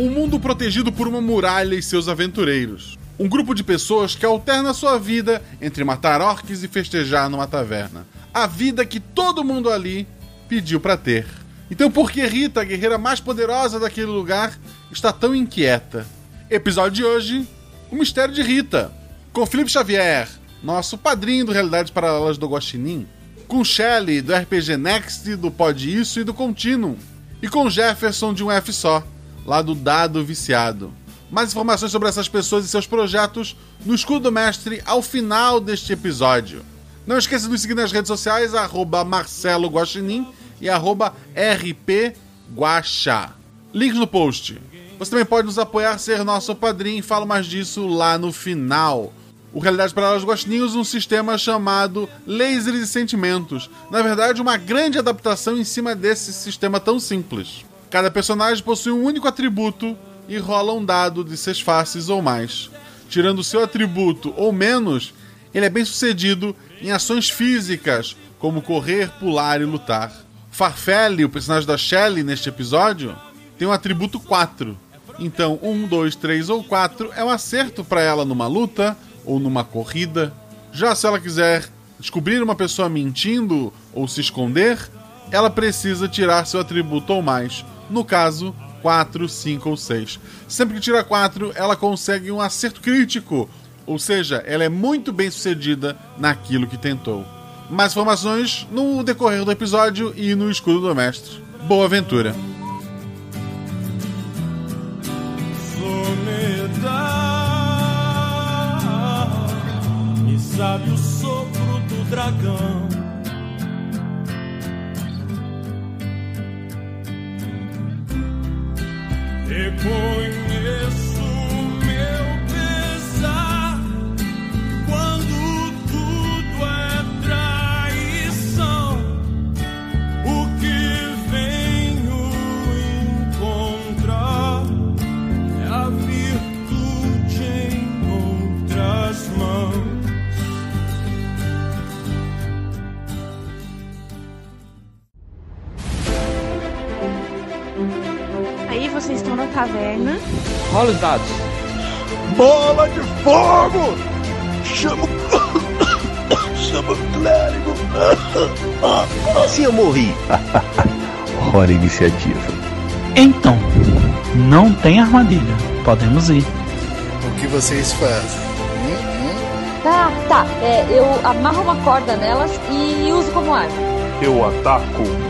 Um mundo protegido por uma muralha e seus aventureiros. Um grupo de pessoas que alterna sua vida entre matar orques e festejar numa taverna. A vida que todo mundo ali pediu para ter. Então, por que Rita, a guerreira mais poderosa daquele lugar, está tão inquieta? Episódio de hoje: O Mistério de Rita. Com Felipe Xavier, nosso padrinho do Realidades Paralelas do Guaxinim. Com Shelley, do RPG Next, do Pod Isso e do Continuum. E com Jefferson, de um F só, lá do Dado Viciado. Mais informações sobre essas pessoas e seus projetos no Escudo do Mestre ao final deste episódio. Não esqueça de nos seguir nas redes sociais, arroba Marcelo Guaxinim e arroba rpguaxa. Links no post. Você também pode nos apoiar, ser nosso padrinho falo mais disso lá no final. O Realidade para os Guaxinim usa um sistema chamado Lasers e Sentimentos. Na verdade, uma grande adaptação em cima desse sistema tão simples. Cada personagem possui um único atributo e rola um dado de seis faces ou mais. Tirando seu atributo ou menos, ele é bem sucedido em ações físicas, como correr, pular e lutar. Farfelli, o personagem da Shelley neste episódio, tem um atributo 4. Então, 1, 2, 3 ou 4 é um acerto para ela numa luta ou numa corrida. Já se ela quiser descobrir uma pessoa mentindo ou se esconder, ela precisa tirar seu atributo ou mais. No caso, 4, 5 ou 6. Sempre que tira 4, ela consegue um acerto crítico, ou seja, ela é muito bem sucedida naquilo que tentou. Mais informações no decorrer do episódio e no escudo do mestre. Boa aventura! Sabe o sopro do dragão. Reconheço meu vocês estão na taverna. Rola os dados. Bola de fogo! Chama o. Chama o clérigo! Se eu morri. Hora iniciativa. Então, não tem armadilha. Podemos ir. O que vocês fazem? Tá, tá. É, eu amarro uma corda nelas e uso como arma. Eu ataco.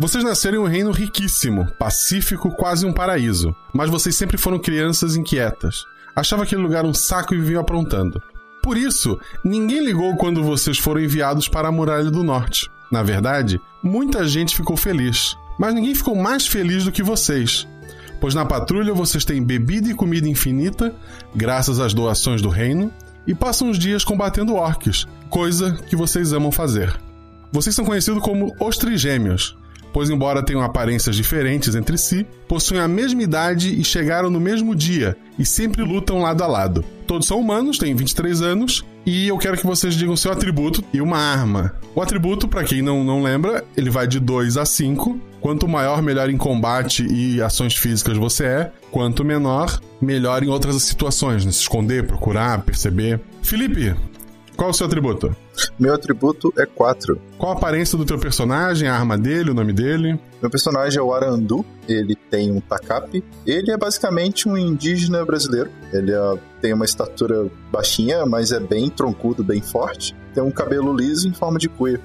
Vocês nasceram em um reino riquíssimo, pacífico, quase um paraíso. Mas vocês sempre foram crianças inquietas. Achavam aquele lugar um saco e viviam aprontando. Por isso, ninguém ligou quando vocês foram enviados para a Muralha do Norte. Na verdade, muita gente ficou feliz. Mas ninguém ficou mais feliz do que vocês. Pois na patrulha vocês têm bebida e comida infinita, graças às doações do reino, e passam os dias combatendo orques, coisa que vocês amam fazer. Vocês são conhecidos como os trigêmeos, pois, embora tenham aparências diferentes entre si, possuem a mesma idade e chegaram no mesmo dia e sempre lutam lado a lado. Todos são humanos, têm 23 anos e eu quero que vocês digam seu atributo e uma arma. O atributo, para quem não, não lembra, ele vai de 2 a 5. Quanto maior, melhor em combate e ações físicas você é. Quanto menor, melhor em outras situações, né? se esconder, procurar, perceber. Felipe, qual é o seu atributo? Meu atributo é 4. Qual a aparência do teu personagem, a arma dele, o nome dele? Meu personagem é o Arandu, ele tem um tacape. Ele é basicamente um indígena brasileiro. Ele é- tem uma estatura baixinha, mas é bem troncudo, bem forte. Tem um cabelo liso em forma de cuia.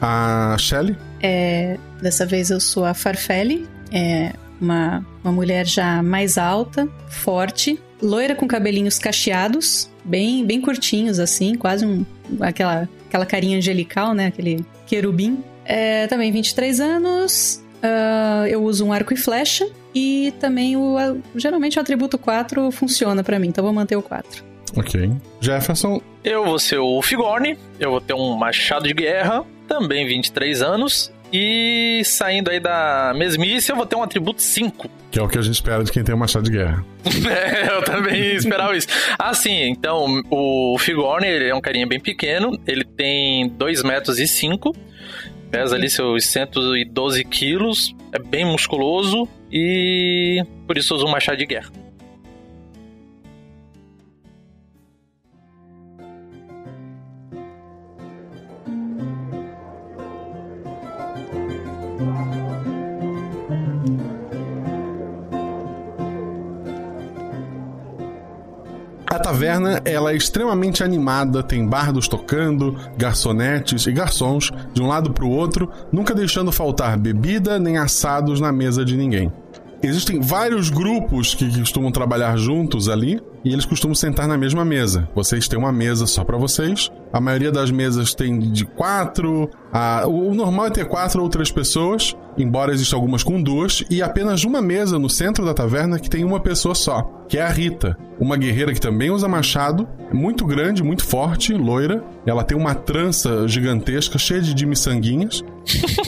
A Shelley? É, dessa vez eu sou a Farfelli, é uma, uma mulher já mais alta, forte, loira com cabelinhos cacheados, bem bem curtinhos assim, quase um aquela aquela carinha angelical, né, aquele querubim. É, também 23 anos. ah, eu uso um arco e flecha. E também o. a- geralmente o atributo 4 funciona pra mim, então vou manter o 4. Ok. Jefferson, Eu vou ser o Figorne, eu vou ter um machado de guerra, também 23 anos. E saindo aí da mesmice, eu vou ter um atributo 5. que é o que a gente espera de quem tem um machado de guerra. É, eu também esperava isso. Ah, sim, então o Figorne, ele é um carinha bem pequeno, ele tem 2 metros e 5, pesa ali seus 112 quilos, é bem musculoso e por isso usa um machado de guerra. Taverna ela é extremamente animada, tem bardos tocando, garçonetes e garçons de um lado para o outro, nunca deixando faltar bebida nem assados na mesa de ninguém. Existem vários grupos que costumam trabalhar juntos ali e eles costumam sentar na mesma mesa. Vocês têm uma mesa só para vocês. A maioria das mesas tem de quatro. A... O normal é ter quatro ou três pessoas, embora existam algumas com duas, e apenas uma mesa no centro da taverna que tem uma pessoa só, que é a Rita, uma guerreira que também usa machado, muito grande, muito forte, loira. Ela tem uma trança gigantesca, cheia de, miçanguinhas.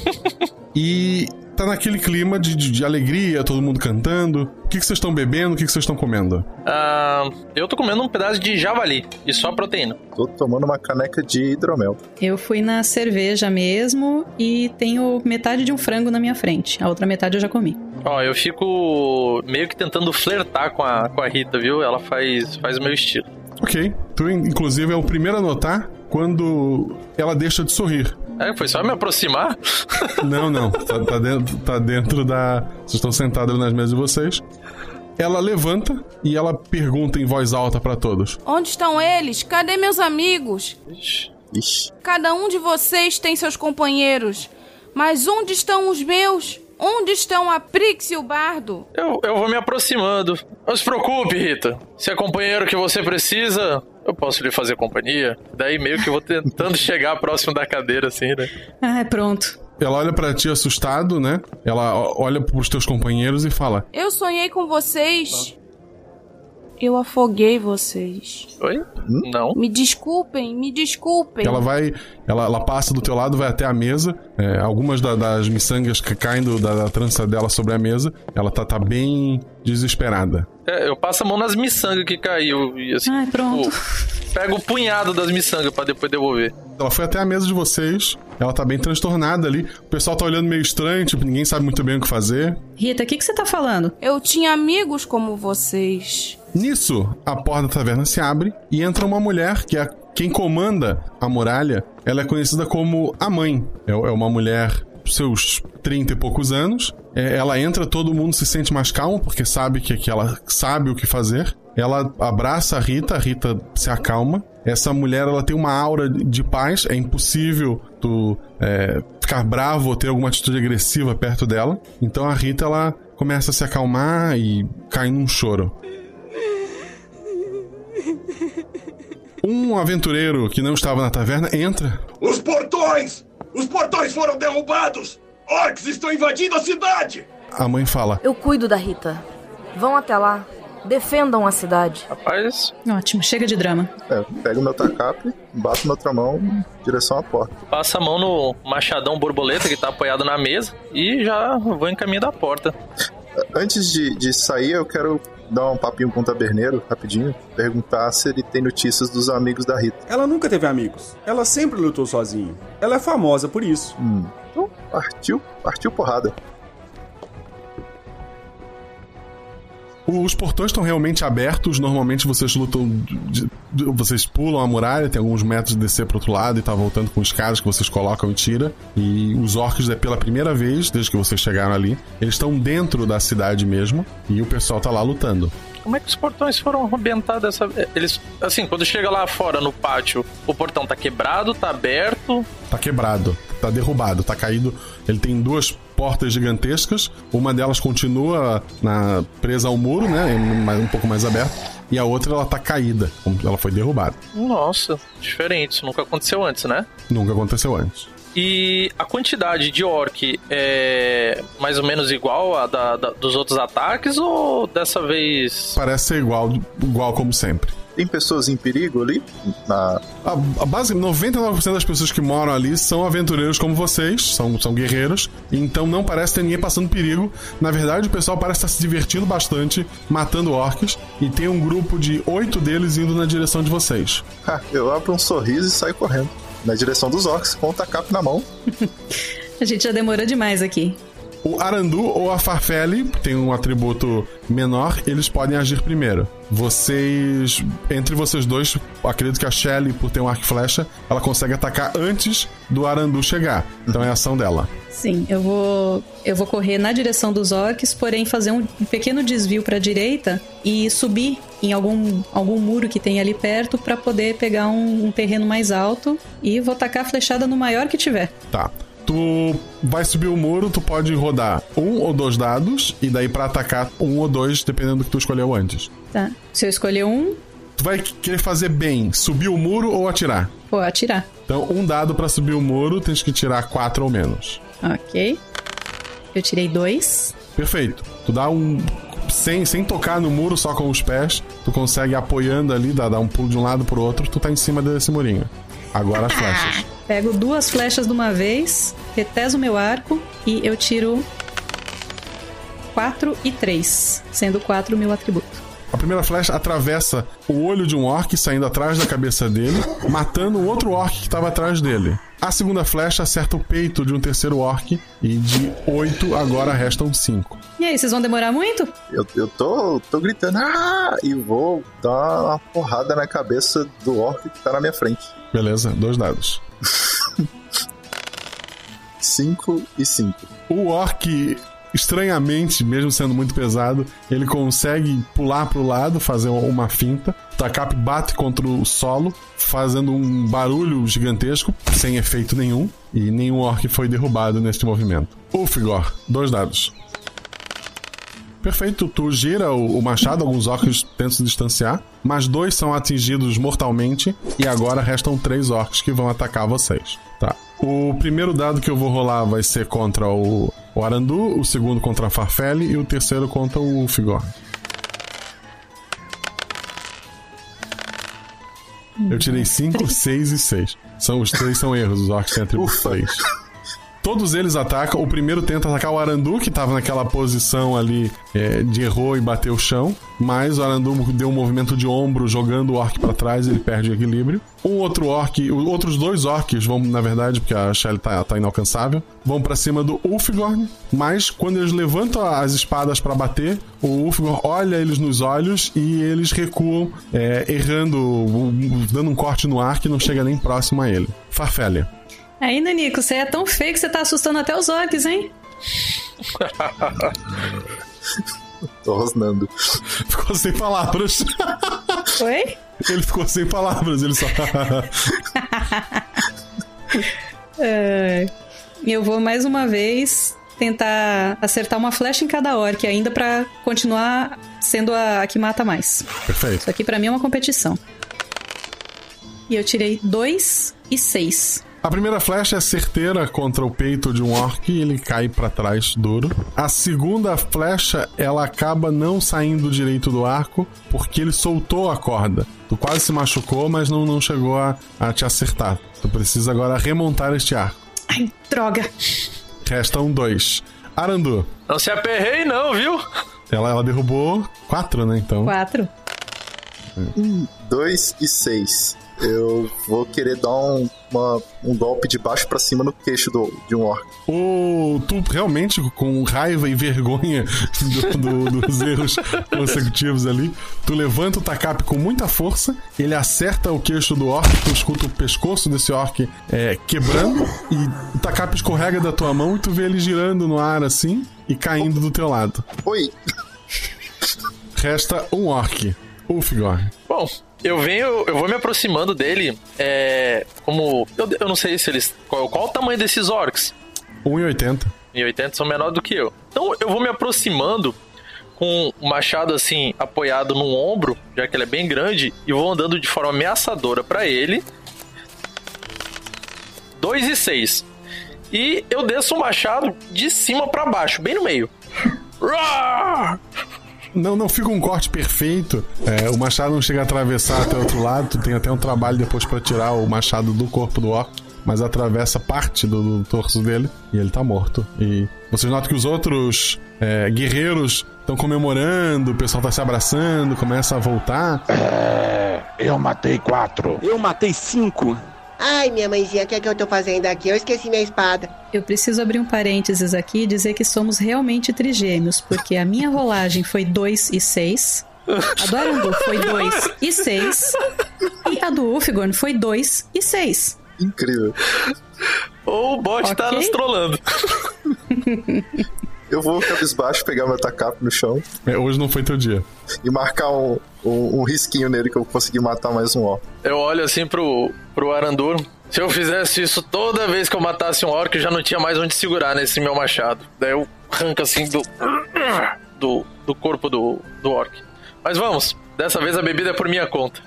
e tá naquele clima de, de, de alegria, todo mundo cantando. O que, que vocês estão bebendo? O que, que vocês estão comendo? Ah, eu tô comendo um pedaço de javali e só proteína. Tô tomando uma caneca de hidromel. Eu fui na cerveja mesmo e tenho metade de um frango na minha frente. A outra metade eu já comi. Ó, eu fico meio que tentando flertar com a, com a Rita, viu? Ela faz, faz o meu estilo. Ok. Tu, inclusive, é o primeiro a notar quando ela deixa de sorrir. É, foi só me aproximar? Não, não. Tá, tá dentro, tá dentro da. Vocês estão sentados ali nas mesas de vocês. Ela levanta e ela pergunta em voz alta pra todos. Onde estão eles? Cadê meus amigos? Ixi. Cada um de vocês tem seus companheiros. Mas onde estão os meus? Onde estão a Prix e o Bardo? Eu, eu vou me aproximando. Não se preocupe, Rita. Se é companheiro que você precisa, eu posso lhe fazer companhia. Daí meio que eu vou tentando chegar próximo da cadeira, assim, né? Ah, é pronto. Ela olha pra ti assustado, né? Ela olha pros teus companheiros e fala: Eu sonhei com vocês. Eu afoguei vocês. Oi? Não. Me desculpem, me desculpem. Ela vai. Ela, ela passa do teu lado, vai até a mesa. é, algumas da- das miçangas ca- caem do- da, da trança dela sobre a mesa. Ela tá, tá bem desesperada. É, eu passo a mão nas miçangas que caiu. E assim, Ai, pronto. tipo, pego o punhado das miçangas pra depois devolver. Ela foi até a mesa de vocês. Ela tá bem transtornada ali. O pessoal tá olhando meio estranho, tipo, ninguém sabe muito bem o que fazer. Rita, o que, que você tá falando? Eu tinha amigos como vocês. Nisso, a porta da taverna se abre e entra uma mulher que é quem comanda a muralha. Ela é conhecida como a mãe. É, é uma mulher seus 30 e poucos anos. É, ela entra, todo mundo se sente mais calmo porque sabe que, que ela sabe o que fazer. Ela abraça a Rita, a Rita se acalma. Essa mulher ela tem uma aura de paz. É impossível tu é, ficar bravo ou ter alguma atitude agressiva perto dela. Então a Rita ela começa a se acalmar e cai num choro. Um aventureiro que não estava na taverna entra. Os portões! Os portões foram derrubados! Orcs estão invadindo a cidade! A mãe fala: Eu cuido da Rita. Vão até lá. Defendam a cidade. Rapaz, Ótimo, chega de drama. É, pego meu tacape, bato na outra mão em direção à porta. passa a mão no machadão borboleta que tá apoiado na mesa e já vou em caminho da porta. Antes de, de sair, eu quero dar um papinho com o taberneiro, rapidinho, perguntar se ele tem notícias dos amigos da Rita. Ela nunca teve amigos. Ela sempre lutou sozinha. Ela é famosa por isso. Hum. Então, partiu, partiu porrada. Os portões estão realmente abertos. Normalmente vocês lutam. de- de- vocês pulam a muralha, tem alguns metros de descer pro outro lado e tá voltando com escadas que vocês colocam e tira. E os orcs, é pela primeira vez, desde que vocês chegaram ali, eles estão dentro da cidade mesmo. E o pessoal tá lá lutando. Como é que os portões foram arrebentados dessa vez? Eles, assim, quando chega lá fora no pátio, o portão tá quebrado, tá aberto. Tá quebrado, tá derrubado, tá caído. Ele tem duas portas gigantescas. Uma delas continua na, presa ao muro, né? Um pouco mais aberta. E a outra ela tá caída, ela foi derrubada. Nossa, diferente, isso nunca aconteceu antes, né? Nunca aconteceu antes. E a quantidade de orc é mais ou menos igual a da, da- dos outros ataques ou dessa vez. Parece ser igual, igual como sempre. Tem pessoas em perigo ali? Na... A, a base, 99% das pessoas que moram ali são aventureiros como vocês, são, são guerreiros, então não parece ter ninguém passando perigo. Na verdade, o pessoal parece estar se divertindo bastante, matando orcs, e tem um grupo de oito deles indo na direção de vocês. Ah, eu abro um sorriso e saio correndo. Na direção dos orcs, com o tacape na mão. A gente já demorou demais aqui. O Arandu ou a Farfeli tem um atributo menor, eles podem agir primeiro. Vocês, entre vocês dois, acredito que a Shelly, por ter um arco e flecha, ela consegue atacar antes do Arandu chegar. Então é a ação dela. Sim, eu vou eu vou correr na direção dos orcs, porém fazer um pequeno desvio para a direita e subir em algum, algum muro que tem ali perto para poder pegar um, um terreno mais alto e vou tacar a flechada no maior que tiver. Tá. Tu vai subir o muro, tu pode rodar um ou dois dados, e daí pra atacar um ou dois, dependendo do que tu escolheu antes. Tá. Se eu escolher um, Tu vai querer fazer bem, subir o muro ou atirar? vou atirar. Então, um dado pra subir o muro, tens que tirar quatro ou menos. Ok. Eu tirei dois. Perfeito. Tu dá um. Sem, sem tocar no muro, só com os pés, tu consegue apoiando ali, dar, dar um pulo de um lado pro outro, tu tá em cima desse murinho. Agora as flechas. Pego duas flechas de uma vez, reteso meu arco e eu tiro 4 e 3, sendo 4 o meu atributo. A primeira flecha atravessa o olho de um orc saindo atrás da cabeça dele, matando o outro orc que estava atrás dele. A segunda flecha acerta o peito de um terceiro orc e de 8 agora restam 5. E aí, vocês vão demorar muito? Eu, eu tô, tô gritando, ah! E vou dar uma porrada na cabeça do orc que tá na minha frente. Beleza, dois dados. 5 e 5. O orc, estranhamente, mesmo sendo muito pesado, ele consegue pular pro lado, fazer uma finta. Takap bate contra o solo, fazendo um barulho gigantesco, sem efeito nenhum. E nenhum orc foi derrubado neste movimento. Ulfigor, dois dados. Perfeito, tu gira o, o machado, alguns orcs tentam se distanciar, mas dois são atingidos mortalmente e agora restam três orcs que vão atacar vocês. Tá. O primeiro dado que eu vou rolar vai ser contra o, o Arandu, o segundo contra a Farfeli e o terceiro contra o Figor. Eu tirei 5, 6 e 6. São, os três são erros, os orcs têm atributo 3. Todos eles atacam. O primeiro tenta atacar o Arandu, que tava naquela posição ali é, de errou e bateu o chão. Mas o Arandu deu um movimento de ombro, jogando o orc pra trás, ele perde o equilíbrio. Um outro orc, os outros dois orcs vão, na verdade, porque a Shelly tá, tá inalcançável, vão pra cima do Ulfgorn. Mas quando eles levantam as espadas pra bater, o Ulfgorn olha eles nos olhos e eles recuam, é, errando, dando um corte no ar que não chega nem próximo a ele. Farfélia. Aí, Nanico, você é tão feio que você tá assustando até os orcs, hein? Tô rosnando. Ficou sem palavras. Oi? Ele ficou sem palavras, ele só. É, eu vou mais uma vez tentar acertar uma flecha em cada orc, ainda pra continuar sendo a, a que mata mais. Perfeito. Isso aqui pra mim é uma competição. E eu tirei 2 e 6. A primeira flecha é certeira contra o peito de um orc e ele cai pra trás duro. A segunda flecha, ela acaba não saindo direito do arco porque ele soltou a corda. Tu quase se machucou, mas não, não chegou a, a te acertar. Tu precisa agora remontar este arco. Ai, droga. Restam dois. Arandu. Não se aperrei, não, viu? Ela, ela derrubou quatro, né? Então. 4. 2 e 6. Eu vou querer dar um, uma- um golpe de baixo pra cima no queixo do, de um orc. O, tu realmente, com raiva e vergonha do- do- dos erros consecutivos ali, tu levanta o Takap com muita força, ele acerta o queixo do orc, tu escuta o pescoço desse orc é, quebrando, e o Takap escorrega da tua mão e tu vê ele girando no ar assim e caindo do teu lado. Oi! Resta um orc, Ulfgor. Bom, eu venho, eu vou me aproximando dele. É. Como. Eu, eu não sei se eles. Qual, qual o tamanho desses orcs? 1,80. 1,80 são menores do que eu. Então eu vou me aproximando com o machado assim apoiado no ombro, já que ele é bem grande, e vou andando de forma ameaçadora pra ele. 2 e 6. E eu desço o machado de cima pra baixo, bem no meio. Não, não fica um corte perfeito. É, o machado não chega a atravessar até o outro lado. Tu tem até um trabalho depois pra tirar o machado do corpo do orc. Mas atravessa parte do, do torso dele e ele tá morto. E vocês notam que os outros é, guerreiros estão comemorando, o pessoal tá se abraçando, começa a voltar. É, eu matei quatro. Eu matei cinco. Ai, minha mãezinha, o que é que eu tô fazendo aqui? Eu esqueci minha espada. Eu preciso abrir um parênteses aqui e dizer que somos realmente trigêmeos, porque a minha rolagem foi 2 e 6. A do Arandu foi 2 e 6. E a do Ulfgorn foi 2 e 6. Incrível. Ou o bot tá Ok. nos trollando. Eu vou cabisbaixo, pegar meu tacape no chão É, hoje não foi teu dia. e marcar um, um, um risquinho nele que eu consegui matar mais um orc. Eu olho assim pro, pro Arandur. Se eu fizesse isso toda vez que eu matasse um orc, eu já não tinha mais onde segurar nesse meu machado. Daí eu arranco assim do. do, do corpo do, do orc. Mas vamos, dessa vez a bebida é por minha conta.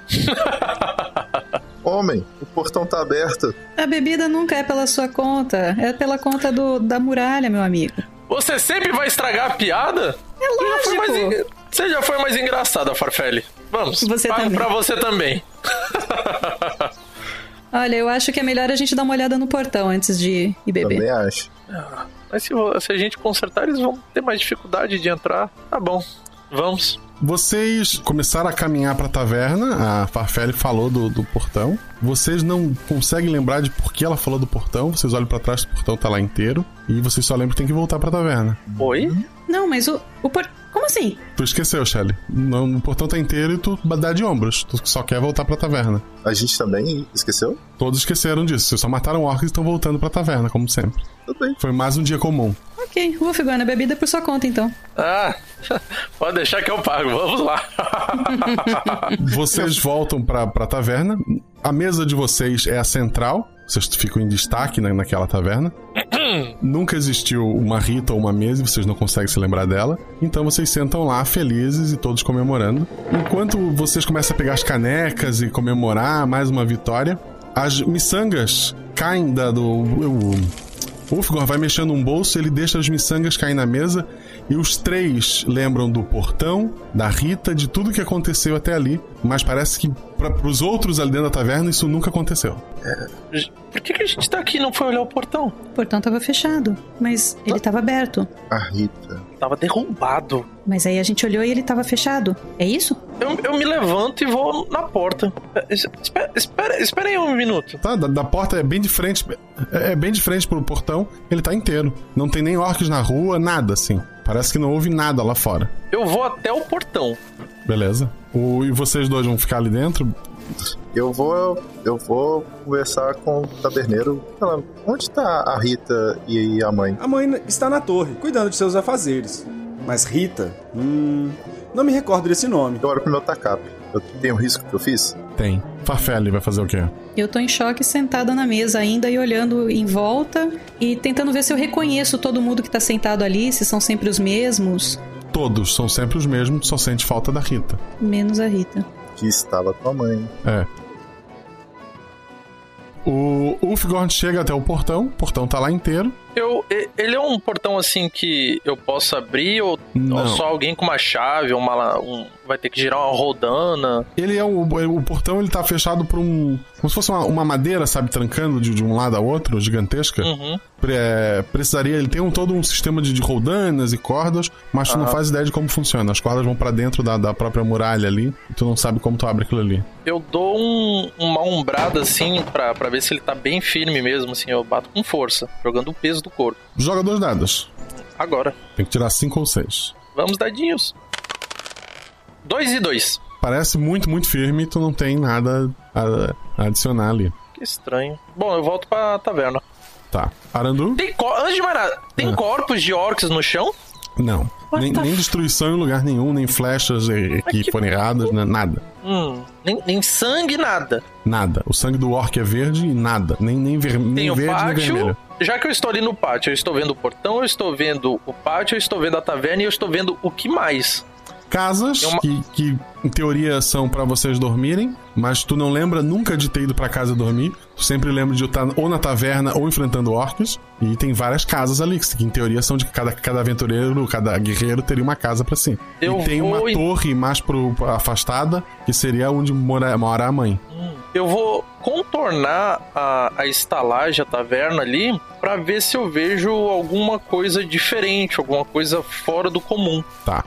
Homem, o portão tá aberto. A bebida nunca é pela sua conta, é pela conta do, da muralha, meu amigo. Você sempre vai estragar a piada? É Você já foi mais, lógico. você já foi mais engraçada, Farfelli. Vamos, Você pago também. pra você também. Olha, eu acho que é melhor a gente dar uma olhada no portão antes de ir beber. Também acho. Mas se, se a gente consertar, eles vão ter mais dificuldade de entrar. Tá bom, vamos. Vocês começaram a caminhar pra taverna, a Farfelli falou do, do portão. Vocês não conseguem lembrar de por que ela falou do portão. Vocês olham pra trás, o portão tá lá inteiro. E vocês só lembram que tem que voltar pra taverna. Oi? Não, mas o, o por... Como assim? Tu esqueceu, Shelly. Não, o portão tá inteiro e tu dá de ombros. Tu só quer voltar pra taverna. A gente também esqueceu? Todos esqueceram disso. Vocês só mataram orcs e estão voltando pra taverna, como sempre. Tudo bem. Foi mais um dia comum. Ok, Wolfgang, a bebida por sua conta, então. Ah, pode deixar que eu pago, vamos lá. Vocês voltam pra, pra taverna. A mesa de vocês é a central. Vocês ficam em destaque na, naquela taverna. Nunca existiu uma Rita ou uma mesa e vocês não conseguem se lembrar dela. Então vocês sentam lá felizes e todos comemorando. Enquanto vocês começam a pegar as canecas e comemorar mais uma vitória, as miçangas caem da, do. O, Ulfgor vai mexendo um bolso, ele deixa as miçangas cair na mesa e os três lembram do portão, da Rita, de tudo que aconteceu até ali. Mas parece que para os outros ali dentro da taverna isso nunca aconteceu. Por que, que a gente tá aqui e não foi olhar o portão? O portão tava fechado, mas ele tava aberto. A Rita. Tava derrubado. Mas aí a gente olhou e ele tava fechado. É isso? Eu, eu me levanto e vou na porta. Es- Espera, espera, espera aí um minuto. Tá, da, da porta é bem de frente, é é bem de frente pro portão, ele tá inteiro. Não tem nem orcs na rua, nada assim. Parece que não houve nada lá fora. Eu vou até o portão. Beleza? O, e vocês dois vão ficar ali dentro? Eu vou. Eu vou conversar com o taberneiro. Onde tá a Rita e a mãe? A mãe está na torre, cuidando de seus afazeres. Mas Rita, hum, não me recordo desse nome. Eu olho pro meu tacape. Eu tenho risco que eu fiz? Tem. Farfelli vai fazer o quê? Eu tô em choque sentada na mesa ainda e olhando em volta e tentando ver se eu reconheço todo mundo que tá sentado ali, se são sempre os mesmos, Todos são sempre os mesmos, só sente falta da Rita. menos a Rita. Que estava com a mãe. É. O Ulfgord chega até o portão, o portão tá lá inteiro. Eu, ele é um portão assim que eu posso abrir ou, Não. ou só alguém com uma chave, uma, um, vai ter que girar uma rodana? Ele é o, o portão, ele tá fechado por um. Como se fosse uma, uma madeira, sabe, trancando de, de um lado a outro, gigantesca. Uhum. É, precisaria. Ele tem um, todo um sistema de, de roldanas e cordas, mas tu não Ah. faz ideia de como funciona. As cordas vão pra dentro da, da própria muralha ali, e tu não sabe como tu abre aquilo ali. Eu dou um, uma umbrada assim pra, pra ver se ele tá bem firme mesmo, assim, eu bato com força, jogando o peso do corpo. Joga dois dados. Agora, Tem que tirar cinco ou seis. vamos dadinhos. Dois e dois. Parece muito, muito firme tu não tem nada a, a adicionar ali. Que estranho. Bom, eu volto pra taverna. Tá. Arandu? Tem. Antes de mais nada, tem Ah. corpos de orcs no chão? Não. Nem, nem destruição em lugar nenhum, nem flechas eh, que foram erradas, né? nada. Hum, nem, nem sangue, nada. Nada. O sangue do orc é verde e nada. Nem, nem, ver, nem verde nem pátio. vermelho. Já que eu estou ali no pátio, eu estou vendo o portão, eu estou vendo o pátio, eu estou vendo a taverna e eu estou vendo o que mais? Casas uma- que, que, em teoria, são pra vocês dormirem, mas tu não lembra nunca de ter ido pra casa dormir. Sempre lembra de eu estar ou na taverna ou enfrentando orcs. E tem várias casas ali, que em teoria são de cada, cada aventureiro, cada guerreiro teria uma casa pra si. Eu e tem uma em- torre mais pro, afastada, que seria onde mora, mora a mãe. Eu vou contornar a, a estalagem, a taverna ali, pra ver se eu vejo alguma coisa diferente, alguma coisa fora do comum. Tá.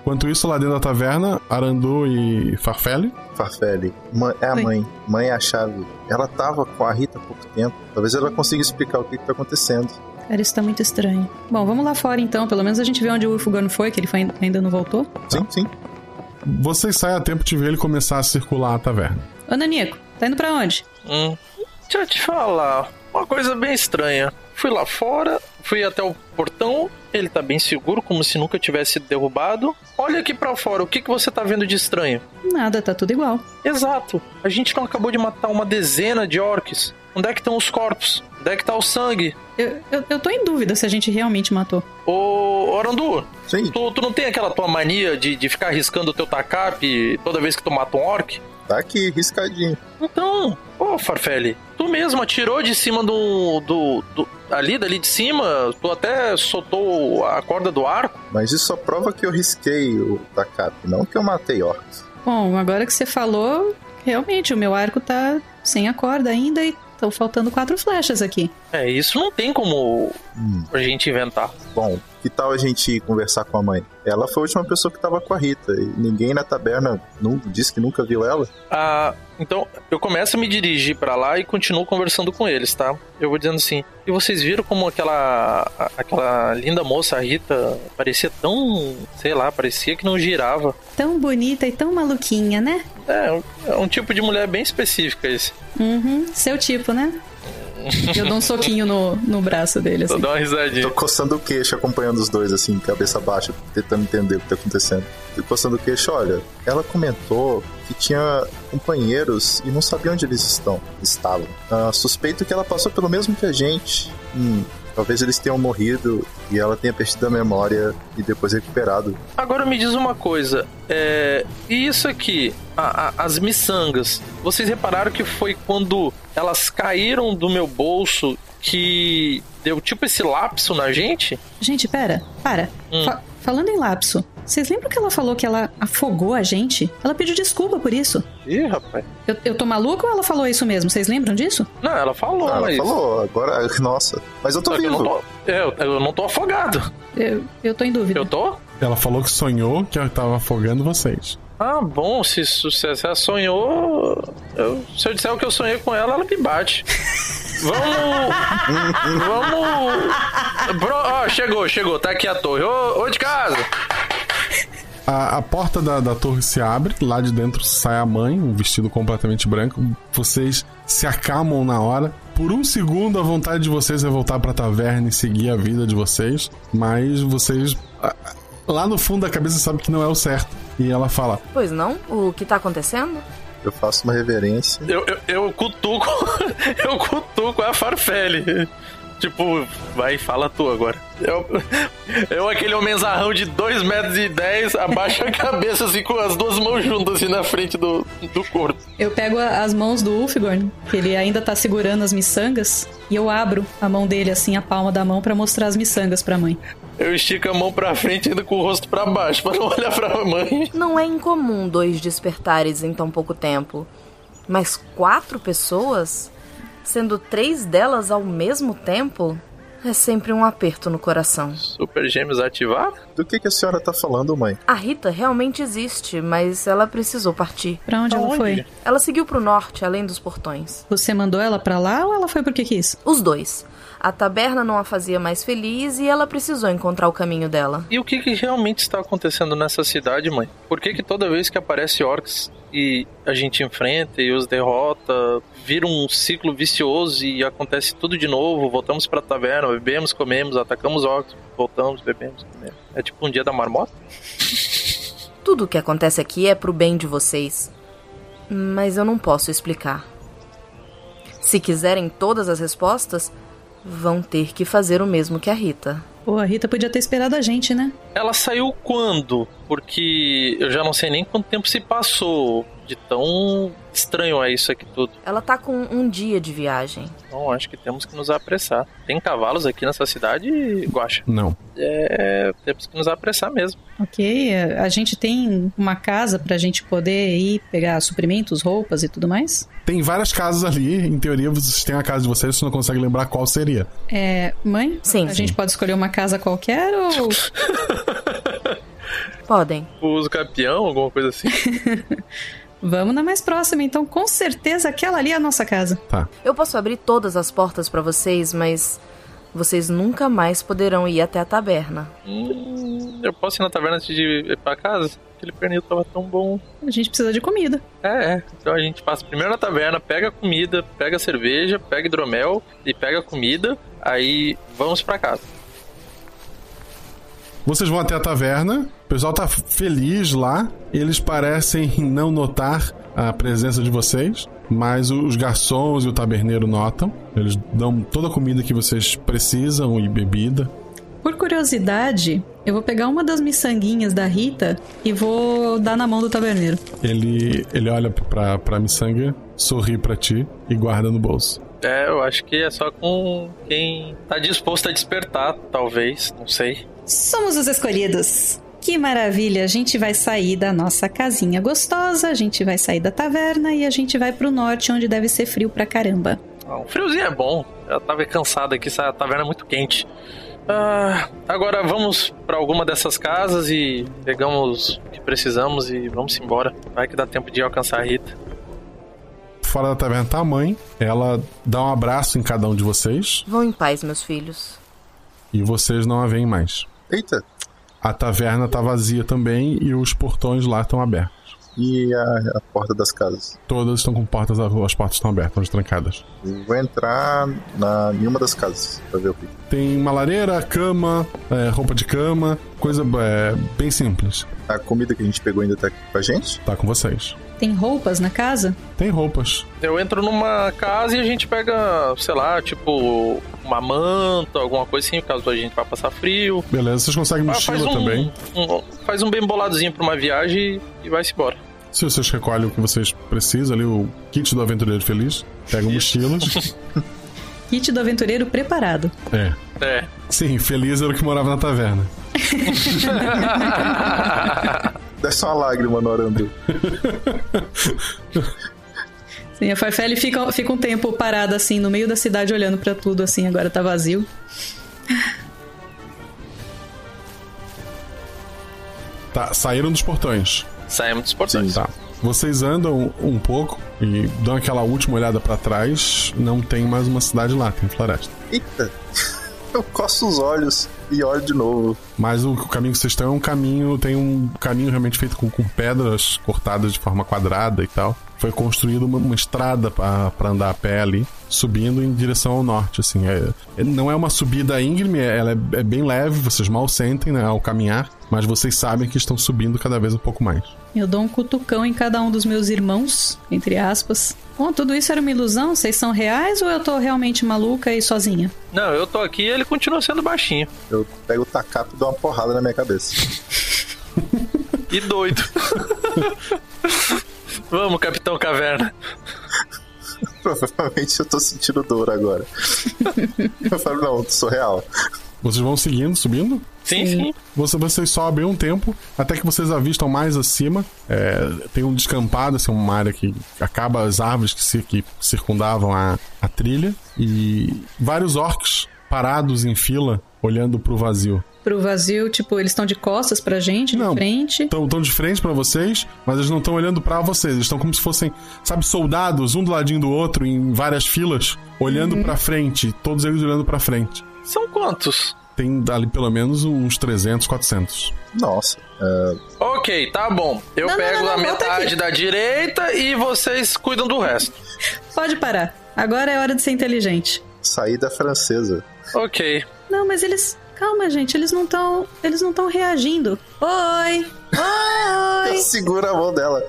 Enquanto isso, lá dentro da taverna, Arandu e Farfelle. Farfelle, mãe- é a Oi. mãe. Mãe é a chave. Ela tava com a Rita há pouco tempo. Talvez ela consiga explicar o que, que tá acontecendo. Cara, isso tá muito estranho. Bom, vamos lá fora então. Pelo menos a gente vê onde o Fulgano foi, que ele foi, ainda não voltou. Sim, sim. Vocês saem a tempo de ver ele começar a circular a taverna. Ô, Nanico, tá indo pra onde? Hum. Deixa eu te falar, uma coisa bem estranha. Fui lá fora, fui até o portão, ele tá bem seguro, como se nunca tivesse sido derrubado. Olha aqui pra fora, o que, que você tá vendo de estranho? Nada, tá tudo igual. Exato, a gente não acabou de matar uma dezena de orcs. Onde é que estão os corpos? Onde é que tá o sangue? Eu, eu, eu tô em dúvida se a gente realmente matou. Ô, Orandu, Sim. Tu, tu não tem aquela tua mania de, de ficar riscando o teu tacape toda vez que tu mata um orc? Tá aqui, riscadinho. Então, ô Farfelle, tu mesmo atirou de cima do, do, do- Ali, dali de cima, tu até soltou a corda do arco. Mas isso só prova que eu risquei o Takap, não que eu matei orcs. Bom, agora que você falou, realmente o meu arco tá sem a corda ainda e estão faltando quatro flechas aqui. É, isso não tem como a gente inventar. Bom, que tal a gente ir conversar com a mãe? Ela foi a última pessoa que tava com a Rita e ninguém na taberna nu- disse que nunca viu ela. Ah, então eu começo a me dirigir pra lá e continuo conversando com eles, tá? Eu vou dizendo assim. E vocês viram como aquela aquela linda moça, a Rita, parecia tão, sei lá, parecia que não girava. Tão bonita e tão maluquinha, né? É, um- é um tipo de mulher bem específica esse. Uhum, seu tipo, né? Eu dou um soquinho no, no braço dele, assim. Dá uma risadinha. Tô coçando o queixo, acompanhando os dois, assim, cabeça baixa, tentando entender o que tá acontecendo. Tô coçando o queixo, olha, ela comentou que tinha companheiros e não sabia onde eles estão, estavam. Ah, suspeito que ela passou pelo mesmo que a gente. Hum, talvez eles tenham morrido e ela tenha perdido a memória e depois recuperado. Agora me diz uma coisa, é, e isso aqui, a- a- as miçangas, vocês repararam que foi quando elas caíram do meu bolso que deu tipo esse lapso na gente? Gente, pera, para. Hum. Fa- falando em lapso, vocês lembram que ela falou que ela afogou a gente? Ela pediu desculpa por isso. Ih, rapaz. Eu, eu tô maluco ou ela falou isso mesmo? Vocês lembram disso? Não, ela falou, Ah, ela mas... falou, agora, nossa, mas eu tô Só que eu vivo. não tô, eu, eu não tô afogado. Eu, eu tô em dúvida. Eu tô? Ela falou que sonhou que eu tava afogando vocês. Ah, bom, se, se, se ela sonhou. eu- se eu disser o que eu sonhei com ela, ela me bate. Vamos. vamos. Bro, ó, chegou, chegou, tá aqui a torre. Ô, ô de casa! A, a porta da, da torre se abre, lá de dentro sai a mãe, um vestido completamente branco. Vocês se acalmam na hora. Por um segundo, a vontade de vocês é voltar pra taverna e seguir a vida de vocês, mas vocês. Lá no fundo da cabeça sabe que não é o certo. E ela fala: Pois não? O que tá acontecendo? Eu faço uma reverência. Eu, eu, eu cutuco. eu cutuco a Farfelle. Tipo, vai, fala tu agora. Eu, eu aquele homenzarrão de 2 metros e 10, abaixa a cabeça assim com as duas mãos juntas assim na frente do, do corpo. Eu pego a- as mãos do Ulfgorn, que ele ainda tá segurando as miçangas, e eu abro a mão dele, assim, a palma da mão, pra mostrar as miçangas pra mãe. Eu estico a mão pra frente ainda com o rosto pra baixo, pra não olhar pra mãe. Não é incomum dois despertares em tão pouco tempo. Mas quatro pessoas? Sendo três delas ao mesmo tempo? É sempre um aperto no coração. Super Gêmeos ativar? Do que, que a senhora tá falando, mãe? A Rita realmente existe, mas ela precisou partir. Pra onde ela foi? Ela seguiu pro norte, além dos portões. Você mandou ela pra lá ou ela foi porque quis? Os dois. A taberna não a fazia mais feliz e ela precisou encontrar o caminho dela. E o que, que realmente está acontecendo nessa cidade, mãe? Por que, que toda vez que aparece orcs e a gente enfrenta e os derrota, vira um ciclo vicioso e acontece tudo de novo? Voltamos pra taverna, bebemos, comemos, atacamos orcs, voltamos, bebemos, comemos. É tipo um dia da marmota? Tudo o que acontece aqui é pro bem de vocês. Mas eu não posso explicar. Se quiserem todas as respostas, vão ter que fazer o mesmo que a Rita. Pô, a Rita podia ter esperado a gente, né? Ela saiu quando? Porque eu já não sei nem quanto tempo se passou De tão estranho é isso aqui tudo. Ela tá com um dia de viagem. Então acho que temos que nos apressar. Tem cavalos aqui nessa cidade, Guaxa? Não. É, temos que nos apressar mesmo. Ok, a gente tem uma casa pra gente poder ir pegar suprimentos, roupas e tudo mais? Tem várias casas ali, em teoria vocês têm a casa de vocês, você não consegue lembrar qual seria. É, mãe? Sim. A gente pode escolher uma casa qualquer ou. Podem. Uso campeão, alguma coisa assim. Vamos na mais próxima, então com certeza aquela ali é a nossa casa. Tá. Eu posso abrir todas as portas pra vocês, mas vocês nunca mais poderão ir até a taberna. Hum, eu posso ir na taverna antes de ir pra casa? Aquele pernil tava tão bom. A gente precisa de comida. É, é. Então a gente passa primeiro na taverna, pega a comida, pega a cerveja, pega hidromel e pega a comida. Aí vamos pra casa. Vocês vão até a taverna, pessoal tá feliz lá, eles parecem não notar a presença de vocês, mas os garçons e o taberneiro notam. Eles dão toda a comida que vocês precisam e bebida. Por curiosidade, eu vou pegar uma das miçanguinhas da Rita e vou dar na mão do taberneiro. Ele, ele olha pra, pra miçanga, sorri pra ti e guarda no bolso. É, eu acho que é só com quem tá disposto a despertar, talvez, não sei. Somos os escolhidos. Que maravilha! A gente vai sair da nossa casinha gostosa, a gente vai sair da taverna e a gente vai pro norte, onde deve ser frio pra caramba. Ah, um friozinho é bom. Eu tava cansado aqui, essa taverna é muito quente. Ah, agora vamos pra alguma dessas casas e pegamos o que precisamos e vamos embora. Vai que dá tempo de alcançar a Rita. Fora da taverna tá a mãe, ela dá um abraço em cada um de vocês Vão em paz, meus filhos. e vocês não a veem mais. Eita! A taverna tá vazia também e os portões lá estão abertos. E a, a porta das casas? Todas estão com portas, as portas estão abertas, estão trancadas. Vou entrar na, em uma das casas pra ver o que. Tem uma lareira, cama, é, roupa de cama, coisa é, bem simples. A comida que a gente pegou ainda tá com a gente? Tá com vocês. Tem roupas na casa? Tem roupas. Eu entro numa casa e a gente pega, sei lá, tipo, uma manta, alguma coisa assim, caso a gente vá passar frio. Beleza, vocês conseguem Ah, mochila faz um- também. um- faz um bem boladozinho pra uma viagem e vai-se embora. Se vocês recolhem o que vocês precisam ali, o kit do aventureiro feliz, pega mochilas. Kit do aventureiro preparado. é. É. Sim, feliz era o que morava na taverna. Desce uma lágrima no Arandu. Sim, a Farfelle fica, fica um tempo parada assim, no meio da cidade, olhando pra tudo assim, agora tá vazio. Tá, saíram dos portões. Saímos dos portões. Tá. Vocês andam um pouco e dão aquela última olhada pra trás. Não tem mais uma cidade lá, tem floresta. Eita! Eu coço os olhos e olho de novo. Mas o, o caminho que vocês estão é um caminho. Tem um caminho realmente feito com, com pedras cortadas de forma quadrada e tal. Foi construída uma, uma estrada para andar a pé ali, subindo em direção ao norte. Assim, é, é- não é uma subida íngreme, é- ela é, é bem leve, vocês mal sentem né, ao caminhar, mas vocês sabem que estão subindo cada vez um pouco mais. Eu dou um cutucão em cada um dos meus irmãos, entre aspas. Bom, tudo isso era uma ilusão? Vocês são reais ou eu tô realmente maluca e sozinha? Não, eu tô aqui e ele continua sendo baixinho. Eu pego o tacape e dou uma porrada na minha cabeça. E doido. Vamos, Capitão Caverna. Provavelmente eu tô sentindo dor agora. eu falo, não, sou real. Vocês vão seguindo, subindo? Sim, sim. Você, vocês sobem um tempo, até que vocês avistam mais acima. É, tem um descampado, assim, uma área que acaba as árvores que, ci- que circundavam a, a trilha. E vários orcs parados em fila, olhando pro vazio. Pro vazio, tipo, eles estão de costas pra gente, de frente. Estão tão de frente pra vocês, mas eles não estão olhando pra vocês. Eles estão como se fossem, sabe, soldados, um do ladinho do outro, em várias filas, olhando Uhum. pra frente. Todos eles olhando pra frente. São quantos? Tem ali pelo menos uns 300, 400. Nossa. é, Ok, tá bom. Eu Não, não, pego não, não, a metade da direita e vocês cuidam do resto. Pode parar. Agora é hora de ser inteligente. Saída francesa. Ok. Não, mas eles. Calma, gente, eles não estão. Eles não estão reagindo. Oi! Oi! Segura a mão dela.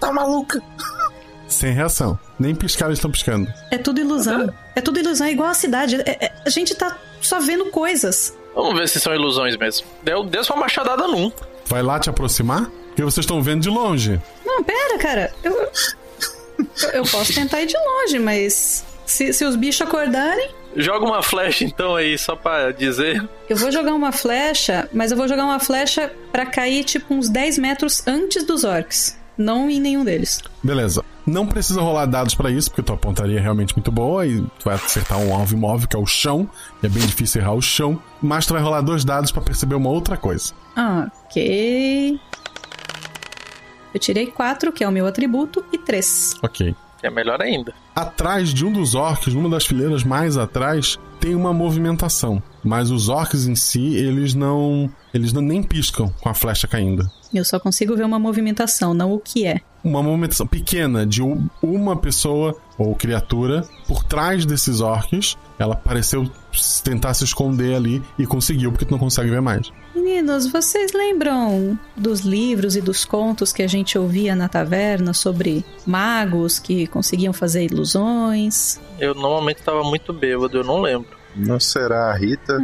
Tá maluca? Sem reação. Nem piscar eles estão piscando. É tudo ilusão. É tudo ilusão, é igual a cidade. É- é- a gente tá só vendo coisas. Vamos ver se são ilusões mesmo. Deu, deu só uma machadada num. Vai lá te aproximar? Porque vocês estão vendo de longe. Não, Não, pera, cara. Eu, eu- eu posso tentar ir de longe, mas se, se os bichos acordarem, Joga uma flecha então aí, só pra dizer. eu vou jogar uma flecha, mas eu vou jogar uma flecha pra cair tipo uns 10 metros antes dos orcs. Não em nenhum deles. Beleza. Não precisa rolar dados pra isso, porque tua pontaria é realmente muito boa e tu vai acertar um alvo imóvel, que é o chão. E é bem difícil errar o chão. Mas tu vai rolar dois dados pra perceber uma outra coisa. Ok. Eu tirei 4, que é o meu atributo, e 3. Ok. É melhor ainda. Atrás de um dos orcs, numa das fileiras mais atrás, tem uma movimentação. Mas os orcs em si, eles não. Eles não, nem piscam com a flecha caindo. Eu só consigo ver uma movimentação, não o que é. Uma movimentação pequena de uma pessoa ou criatura por trás desses orcs. Ela pareceu tentar se esconder ali e conseguiu, porque tu não consegue ver mais. Meninos, vocês lembram dos livros e dos contos que a gente ouvia na taverna sobre magos que conseguiam fazer ilusões? Eu normalmente tava muito bêbado, eu não lembro. Não será a Rita?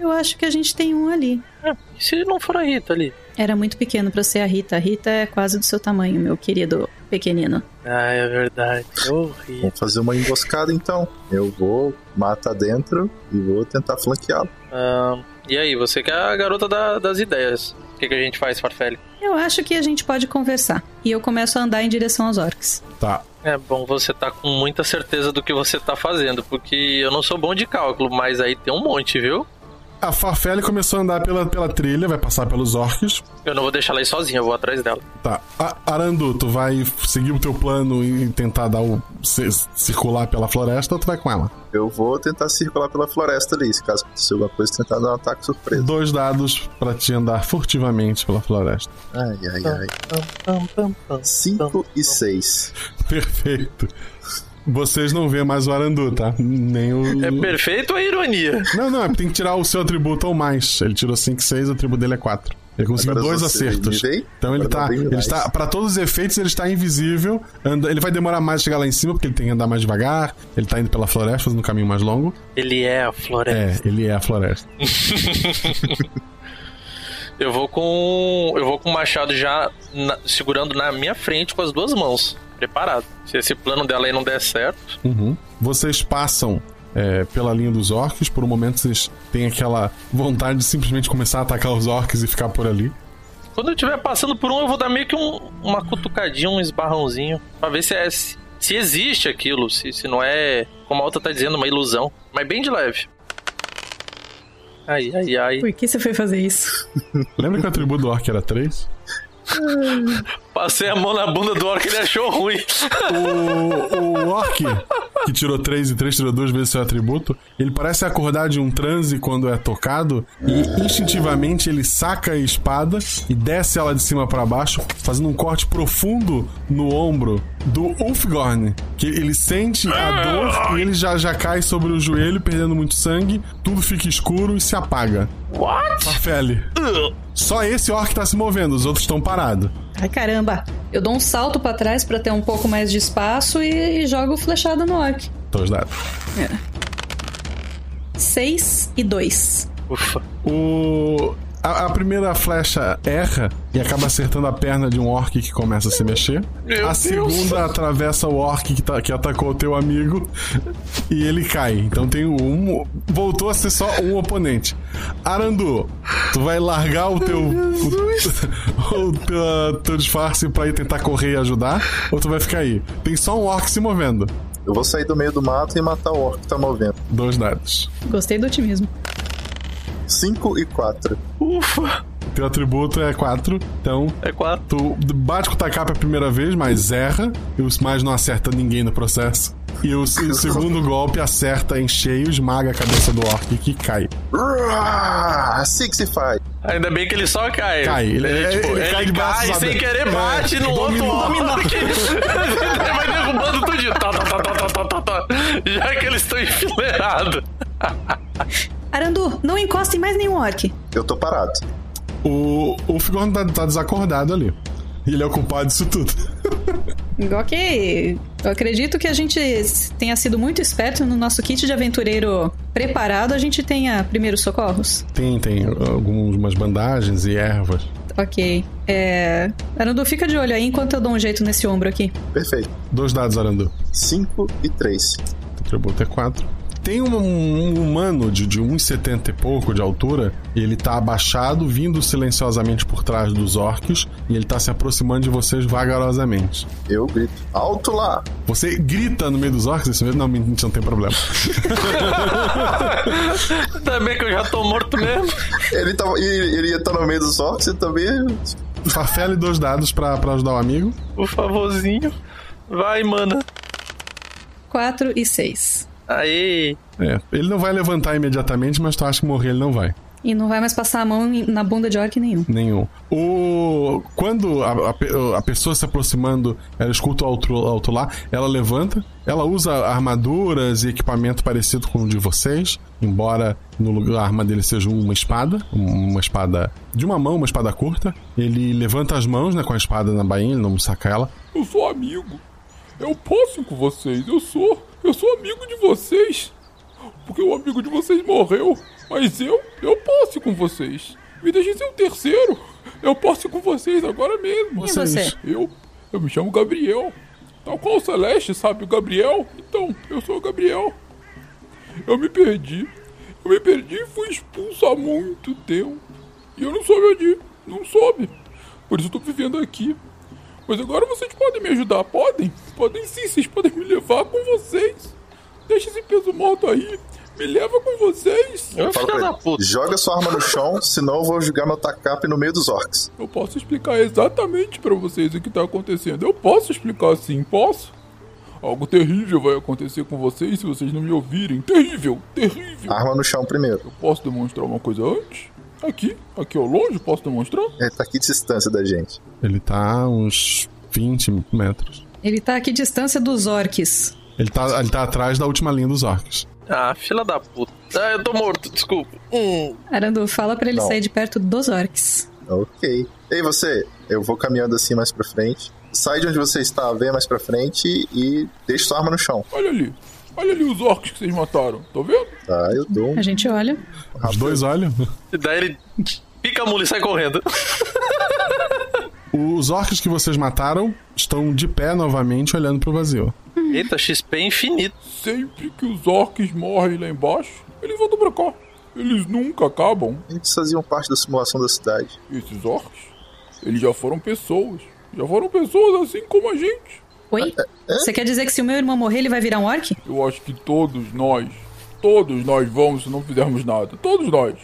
Eu acho que a gente tem um ali. E se não for a Rita ali? Era muito pequeno pra ser a Rita. A Rita é quase do seu tamanho, meu querido pequenino. Ah, é verdade. Horrível. Vamos fazer uma emboscada então. Eu vou matar dentro e vou tentar flanqueá-lo. Ah, e aí, você que é a garota da- das ideias. O que, que a gente faz, Farfelli? Eu acho que a gente pode conversar. E eu começo a andar em direção aos orcs. Tá. É bom você tá com muita certeza do que você tá fazendo, porque eu não sou bom de cálculo, mas aí tem um monte, viu? A Farfelle começou a andar pela, pela trilha, vai passar pelos orcs. Eu não vou deixar ela aí sozinha, eu vou atrás dela. Tá. A- Arandu, tu vai seguir o teu plano e tentar dar o, ci- circular pela floresta ou tu vai com ela? Eu vou tentar circular pela floresta ali. Se caso acontecer alguma coisa, tentar dar um ataque surpresa. Dois dados pra te andar furtivamente pela floresta. Ai, ai, ai. 5 e 6. Perfeito. Vocês não vê mais o Arandu, tá? Nem o. É perfeito ou é ironia? Não, não, é porque tem que tirar o seu atributo ou mais. Ele tirou 5 e 6, o atributo dele é 4. Ele conseguiu Agora dois acertos. Então ele tá. Ele está. Pra todos os efeitos, ele está invisível. Anda, ele vai demorar mais a chegar lá em cima, porque ele tem que andar mais devagar. Ele tá indo pela floresta, fazendo um caminho mais longo. Ele é a floresta. É, ele é a floresta. Eu vou com. Eu vou com o machado já na- segurando na minha frente com as duas mãos. Preparado. Se esse plano dela aí não der certo. Uhum. Vocês passam é, pela linha dos orcs. Por um momento, vocês têm aquela vontade de simplesmente começar a atacar os orcs e ficar por ali. Quando eu estiver passando por um, eu vou dar meio que um- uma cutucadinha, um esbarrãozinho. Pra ver se, é, se, existe aquilo. Se, se não é, como a outra tá dizendo, uma ilusão. Mas bem de leve. Ai, ai, ai. Por que você foi fazer isso? Lembra que o atributo do orc era 3? Passei a mão na bunda do orc e ele achou ruim. O, o orc, que tirou 3 e 3, tirou duas vezes seu atributo, ele parece acordar de um transe quando é tocado e instintivamente ele saca a espada e desce ela de cima pra baixo, fazendo um corte profundo no ombro do Ulfgorn, que ele sente a dor e ele já, já cai sobre o joelho, perdendo muito sangue, tudo fica escuro e se apaga. What? Farfelle. Só esse orc tá se movendo, os outros estão parados. Ai caramba! Eu dou um salto pra trás pra ter um pouco mais de espaço e, e jogo flechada no orc. Dois dados. 6 e 2. Ufa. O. A, a primeira flecha erra e acaba acertando a perna de um orc que começa a se mexer. Meu a Deus. segunda atravessa o orc que, tá- que atacou o teu amigo e ele cai. Então tem um. Voltou a ser só um oponente. Arandu, tu vai largar o teu. O, o teu, teu disfarce pra ir tentar correr e ajudar? Ou tu vai ficar aí? Tem só um orc se movendo. Eu vou sair do meio do mato e matar o orc que tá movendo. Dois dados. Gostei do otimismo. 5 e 4. Ufa! Teu atributo é 4, então. É 4. Tu bate com o tacape a primeira vez, mas erra. E os mais não acerta ninguém no processo. E o, o segundo golpe acerta em cheio, esmaga a cabeça do orc que cai. Assim que se faz. Ainda bem que ele só cai. Cai, ele- Ele, tipo, ele ele cai de braços cai sem querer, bate É, no outro orc. ele vai derrubando tudinho. Tá, tá, tá, tá, tá, tá, tá, tá. Já que eles estão enfileirados. Arandu, não encosta em mais nenhum orc. Eu tô parado. O, o Figorno tá, tá desacordado ali. E ele é o culpado disso tudo. Ok. Eu acredito que a gente tenha sido muito esperto no nosso kit de aventureiro preparado. A gente tenha primeiros socorros. Tem, tem algumas bandagens e ervas. Ok. É. Arandu, fica de olho aí enquanto eu dou um jeito nesse ombro aqui. Perfeito. Dois dados, Arandu. 5 e 3. Tributo é 4. Tem um, um humano de, de 1,70 e pouco de altura, e ele tá abaixado, vindo silenciosamente por trás dos orcs, e ele tá se aproximando de vocês vagarosamente. Eu grito, alto lá! Você grita no meio dos orcs, esse mesmo? Não, mentira, não tem problema. Também que eu já tô morto mesmo. Ele, tá, ele, ele ia estar no meio dos orcs e também. Farfele dois dados pra, pra ajudar o amigo. Por favorzinho. Vai, mana. 4 e 6. Aí. É, ele não vai levantar imediatamente, mas tu acha que morrer ele não vai. E não vai mais passar a mão na bunda de orc nenhum. Nenhum. O... Quando a, a a pessoa se aproximando, ela escuta o alto, alto lá, ela levanta, ela usa armaduras e equipamento parecido com o de vocês, embora no lugar a arma dele seja uma espada, uma espada de uma mão, uma espada curta. Ele levanta as mãos né, com a espada na bainha, ele não saca ela. Eu sou amigo. Eu posso com vocês. Eu sou. Eu sou amigo de vocês. Porque o amigo de vocês morreu. Mas eu. Eu posso ir com vocês. Me deixem ser o terceiro. Eu posso ir com vocês agora mesmo. E você? Eu. Eu me chamo Gabriel. Tal qual o Celeste, sabe o Gabriel? Então, eu sou o Gabriel. Eu me perdi. Eu me perdi e fui expulso há muito tempo. E eu não soube onde ir. Não soube. Por isso eu tô vivendo aqui. Mas agora vocês podem me ajudar, podem? Podem sim, vocês podem me levar com vocês. Deixa esse peso morto aí. Me leva com vocês. Eu falo pra ele, Joga sua arma no chão, senão eu vou jogar meu tacape no meio dos orcs. Eu posso explicar exatamente pra vocês o que tá acontecendo. Eu posso explicar sim, posso? Algo terrível vai acontecer com vocês se vocês não me ouvirem. Terrível, terrível. Arma no chão primeiro. Eu posso demonstrar uma coisa antes? Aqui, aqui ao longe, posso demonstrar? Ele tá aqui distância da gente. Ele tá a uns 20 metros. Ele tá aqui distância dos orcs. Ele tá, ele tá atrás da última linha dos orcs. Ah, fila da puta. Ah, eu tô morto, desculpa. Hum. Arandu, fala pra ele Não. sair de perto dos orcs. Ok. Ei, você, eu vou caminhando assim mais pra frente. Sai de onde você está, vem mais pra frente e deixa sua arma no chão. Olha ali. Olha ali os orcs que vocês mataram. Tá vendo? Tá, eu dou. A gente olha. Os dois olham. E daí ele pica a mula e sai correndo. Os orcs que vocês mataram estão de pé novamente olhando pro vazio. Eita, XP infinito. Sempre que os orcs morrem lá embaixo, eles voltam pra cá. Eles nunca acabam. Eles faziam parte da simulação da cidade. Esses orcs, eles já foram pessoas. Já foram pessoas assim como a gente. Oi? Você quer dizer que se o meu irmão morrer, ele vai virar um orc? Eu acho que todos nós, todos nós vamos se não fizermos nada. Todos nós.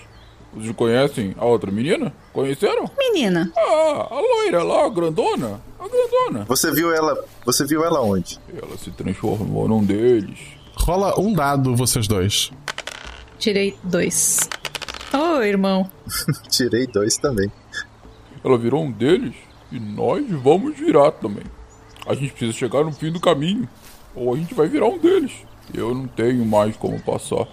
Vocês conhecem a outra menina? Conheceram? Menina. Ah, a loira lá, a grandona. A grandona. Você viu ela. Você viu ela onde? Ela se transformou num deles. Rola um dado, vocês dois. Tirei dois. Ô, irmão. Tirei dois também. Ela virou um deles e nós vamos virar também. A gente precisa chegar no fim do caminho, ou a gente vai virar um deles. Eu não tenho mais como passar.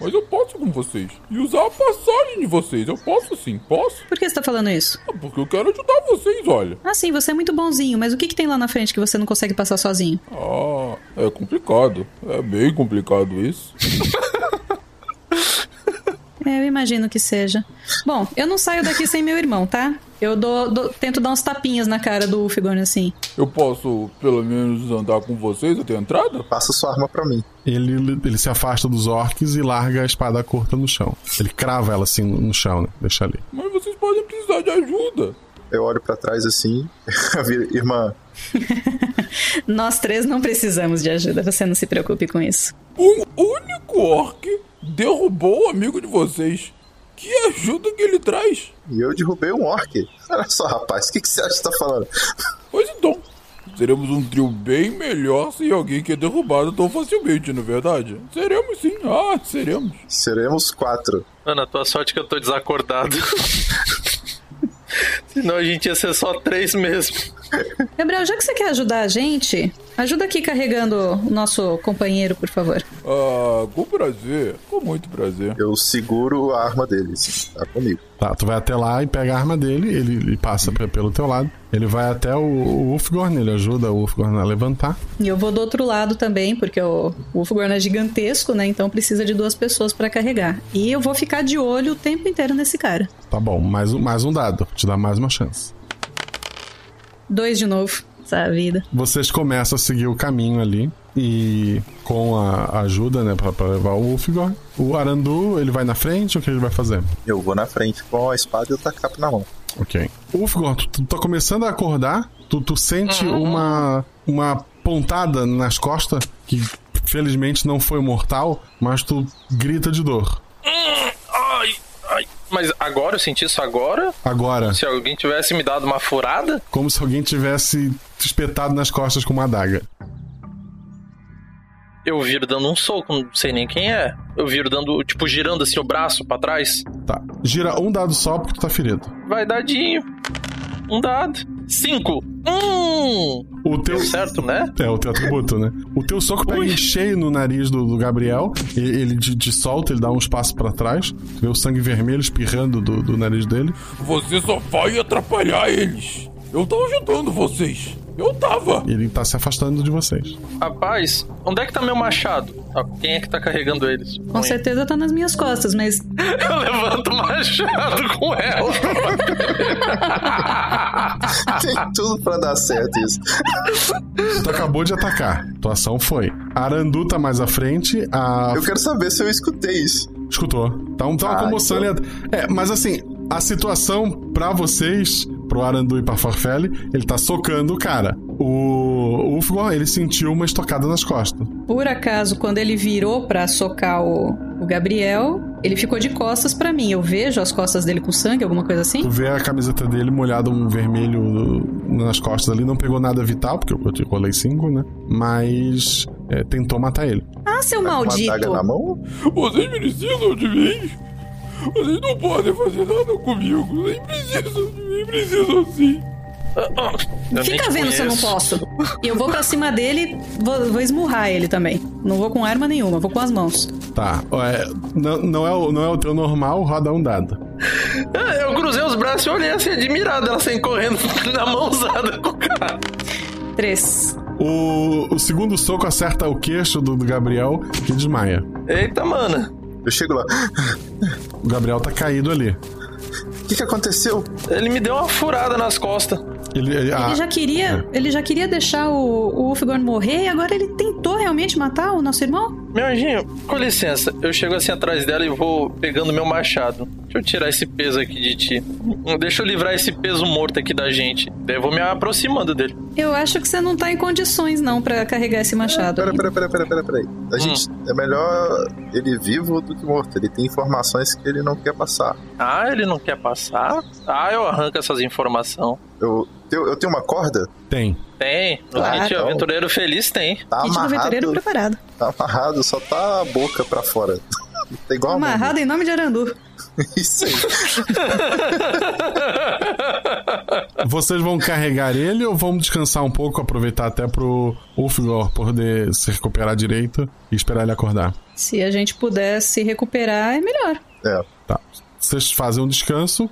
Mas eu posso com vocês. E usar a passagem de vocês. Eu posso sim, posso? Por que você tá falando isso? Ah, Porque eu quero ajudar vocês, olha. Ah, sim, você é muito bonzinho, mas o que, que tem lá na frente que você não consegue passar sozinho? Ah, é complicado. É bem complicado isso. É, eu imagino que seja. Bom, eu não saio daqui sem meu irmão, tá? Eu dou, dou- tento dar uns tapinhas na cara do Ulfigorn assim. Eu posso, pelo menos, andar com vocês até a entrada? Passa sua arma pra mim. Ele, ele se afasta dos orcs e larga a espada curta no chão. Ele crava ela assim no chão, né? Deixa ali. Mas vocês podem precisar de ajuda. Eu olho pra trás assim. Irmã, Nós três não precisamos de ajuda, você não se preocupe com isso. Um único orc derrubou o amigo de vocês. Que ajuda que ele traz? e eu derrubei um orc. Olha só, rapaz, o que, que você acha que tá falando? Pois então, seremos um trio bem melhor sem alguém que é derrubado tão facilmente, não é verdade? Seremos sim, ah, seremos. Seremos quatro. Mano, a tua sorte é que eu tô desacordado. Senão a gente ia ser só três mesmo. Gabriel, já que você quer ajudar a gente, ajuda aqui carregando o nosso companheiro, por favor. Ah, com prazer, com muito prazer. Eu seguro a arma dele, sim, tá comigo. Tá, tu vai até lá e pega a arma dele, ele, ele passa pe- pelo teu lado. Ele vai até o, o Ulfgorn, ele ajuda o Ulfgorn a levantar. E eu vou do outro lado também, porque o o Ulfgorn é gigantesco, né? Então precisa de duas pessoas pra carregar. E eu vou ficar de olho o tempo inteiro nesse cara. Tá bom, mais, um- mais um dado, te dá mais uma chance. Dois de novo, essa vida. Vocês começam a seguir o caminho ali e com a ajuda, né, pra, pra levar o Ulfgorn. O Arandu, ele vai na frente, o que ele vai fazer? Eu vou na frente com a espada e o tacape na mão. Ok. Ulfgorn, tu, tu tá começando a acordar, tu, tu sente uma, uma pontada nas costas, que felizmente não foi mortal, mas tu grita de dor. Ai. Mas agora eu senti isso agora? Agora, Se alguém tivesse me dado uma furada? como se alguém tivesse espetado nas costas com uma adaga. Eu viro dando um soco, não sei nem quem é. Eu viro dando, tipo, girando assim o braço pra trás. Tá. Gira um dado só porque tu tá ferido. Vai dadinho. Um dado. Cinco. Hum. O teu. certo, né? É, o teu atributo, né? O teu soco pega em cheio no nariz do, do Gabriel. Ele, ele te, te solta, ele dá uns passos pra trás. Tu vê o sangue vermelho espirrando do, do nariz dele. Você só vai atrapalhar eles. Eu tava ajudando vocês. Eu tava. Ele tá se afastando de vocês. Rapaz, onde é que tá meu machado? Ah, Quem é que tá carregando eles? Com certeza tá nas minhas costas, mas. Eu levanto o machado com ela. Tem tudo pra dar certo isso. Tu acabou de atacar. Tua ação foi. A Arandu tá mais à frente. A... Eu quero saber se eu escutei isso. Escutou. Tá, um, tá uma Ah, comoção então. ali. É, mas assim, a situação pra vocês, pro Arandu e pra Farfelle, ele tá socando o cara. O Ulfgor, ele sentiu uma estocada nas costas. Por acaso, quando ele virou pra socar o, o Gabriel, ele ficou de costas pra mim. Eu vejo as costas dele com sangue, alguma coisa assim? Tu vê a camiseta dele molhada um vermelho nas costas ali, não pegou nada vital, porque eu te rolei 5, né? Mas é, tentou matar ele. Ah, seu maldito! mão? Vocês precisam de mim. Vocês não podem fazer nada comigo. Nem precisam de mim, precisam sim. Eu nem Fica vendo se eu não posso. Eu vou pra cima dele, vou, vou esmurrar ele também. Não vou com arma nenhuma, vou com as mãos. Tá, é, não, não, é o, não é o teu normal, roda um dado. É, Eu cruzei os braços e olhei assim, admirado, ela saindo correndo na mãozada com o cara. Três. O, o segundo soco acerta o queixo do, do Gabriel, que desmaia. Eita, mano. Eu chego lá. O Gabriel tá caído ali. O que, que aconteceu? Ele me deu uma furada nas costas. Ele, ele- ah, Ele já queria, ele já queria deixar o, o Ulfgorn morrer e agora ele tentou realmente matar o nosso irmão? Meu anjinho, com licença, eu chego assim atrás dela e vou pegando meu machado. Deixa eu tirar esse peso aqui de ti. Hum, Deixa eu livrar esse peso morto aqui da gente. Daí eu vou me aproximando dele. Eu acho que você não tá em condições não pra carregar esse machado. Pera, aí. pera, pera, pera, pera, pera aí. A gente é melhor ele vivo do que morto. Ele tem informações que ele não quer passar. Ah, ele não quer passar? Ah, eu arranco essas informações. Eu, eu, eu tenho uma corda? Tem. Tem. Claro. kit Aventureiro Feliz tem. Tá Kit do aventureiro amarrado. preparado. Tá amarrado, só tá a boca pra fora. Tá igual a mão. Amarrado em nome de Arandu. Isso aí. Vocês vão carregar ele ou vão descansar um pouco, aproveitar até pro Ulfgor poder se recuperar direito e esperar ele acordar? Se a gente puder se recuperar, é melhor. É. Tá. Vocês fazem um descanso,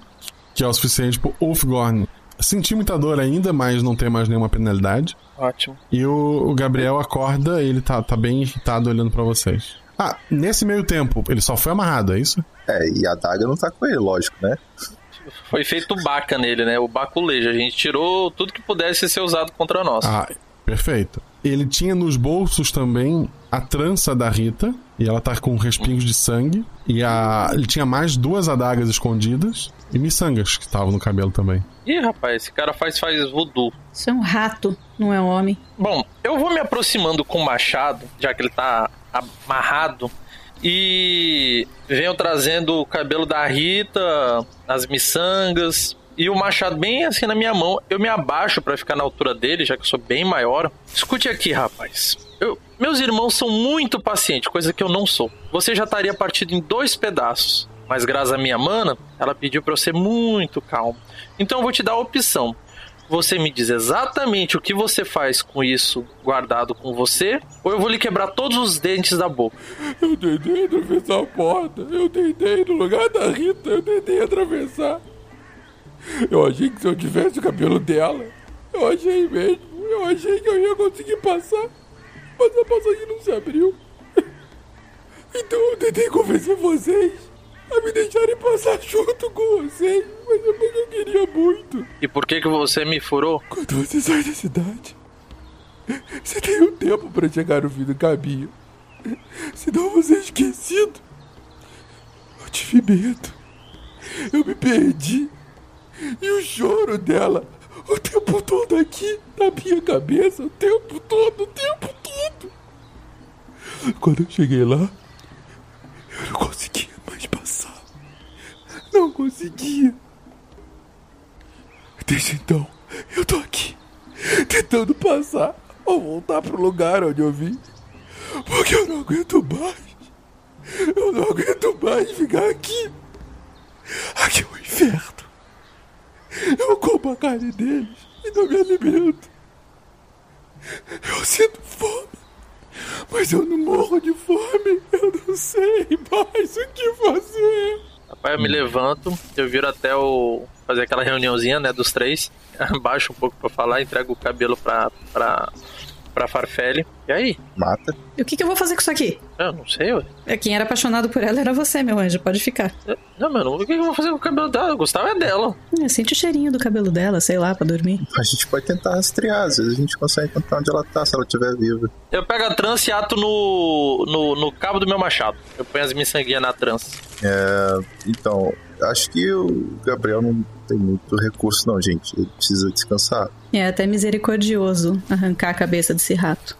que é o suficiente pro Ulfgorn sentir muita dor ainda, mas não ter mais nenhuma penalidade. Ótimo. E o, o Gabriel acorda, ele tá, tá bem irritado olhando pra vocês. Ah, nesse meio tempo, ele só foi amarrado, é isso? É, e a daga não tá com ele, lógico, né? Foi feito baca nele, né? O baculejo. A gente tirou tudo que pudesse ser usado contra nós. Ah, perfeito. Ele tinha nos bolsos também a trança da Rita, e ela tá com respingos de sangue. E a, ele tinha mais duas adagas escondidas e miçangas que estavam no cabelo também. Ih, rapaz, esse cara faz, faz voodoo. Isso é um rato, não é um homem. Bom, eu vou me aproximando com o machado, já que ele tá amarrado, e venho trazendo o cabelo da Rita, as miçangas, e o machado bem assim na minha mão. Eu me abaixo pra ficar na altura dele, já que eu sou bem maior. Escute aqui, rapaz. Eu- meus irmãos são muito pacientes, coisa que eu não sou. Você já estaria partido em dois pedaços. Mas graças à minha mana, ela pediu pra eu ser muito calmo. Então eu vou te dar a opção. você me diz exatamente o que você faz com isso guardado com você, ou eu vou lhe quebrar todos os dentes da boca. Eu tentei atravessar a porta. Eu tentei, no lugar da Rita, eu tentei atravessar. Eu achei que se eu tivesse o cabelo dela, eu achei mesmo. Eu achei que eu ia conseguir passar. Mas a passagem não se abriu. Então eu tentei convencer vocês a me deixarem passar junto com vocês. Mas é porque eu queria muito. E por que que você me furou? Quando você sai da cidade, você tem um tempo para chegar no fim do caminho. Senão você é esquecido. Eu tive medo. Eu me perdi. E o choro dela o tempo todo aqui na minha cabeça, o tempo todo, o tempo todo. Quando eu cheguei lá, eu não conseguia mais passar. Não conseguia. Desde então, eu tô aqui, tentando passar ou voltar pro lugar onde eu vim. Porque eu não aguento mais. Eu não aguento mais ficar aqui. Aqui é o inferno. Eu como a carne deles e não me alimento. Eu sinto fome, mas eu não morro de fome. Eu não sei mais o que fazer. Rapaz, eu me levanto, eu viro até o. fazer aquela reuniãozinha, né, dos três. Abaixo um pouco pra falar, entrego o cabelo pra. pra. Pra Farfelle. E aí? Mata. E o que, que eu vou fazer com isso aqui? Eu não sei, ué. É, Quem era apaixonado por ela era você, meu anjo. Pode ficar. Não, mano, o que eu vou fazer com o cabelo dela? O Gustavo é dela. É, sente o cheirinho do cabelo dela, sei lá, pra dormir. A gente pode tentar rastrear, às vezes a gente consegue encontrar onde ela tá, se ela estiver viva. Eu pego a trança e ato no, no, no cabo do meu machado. Eu ponho as miçanguinhas na trança. É, então, acho que o Gabriel não tem muito recurso, não, gente. Ele precisa descansar. É até misericordioso arrancar a cabeça desse rato.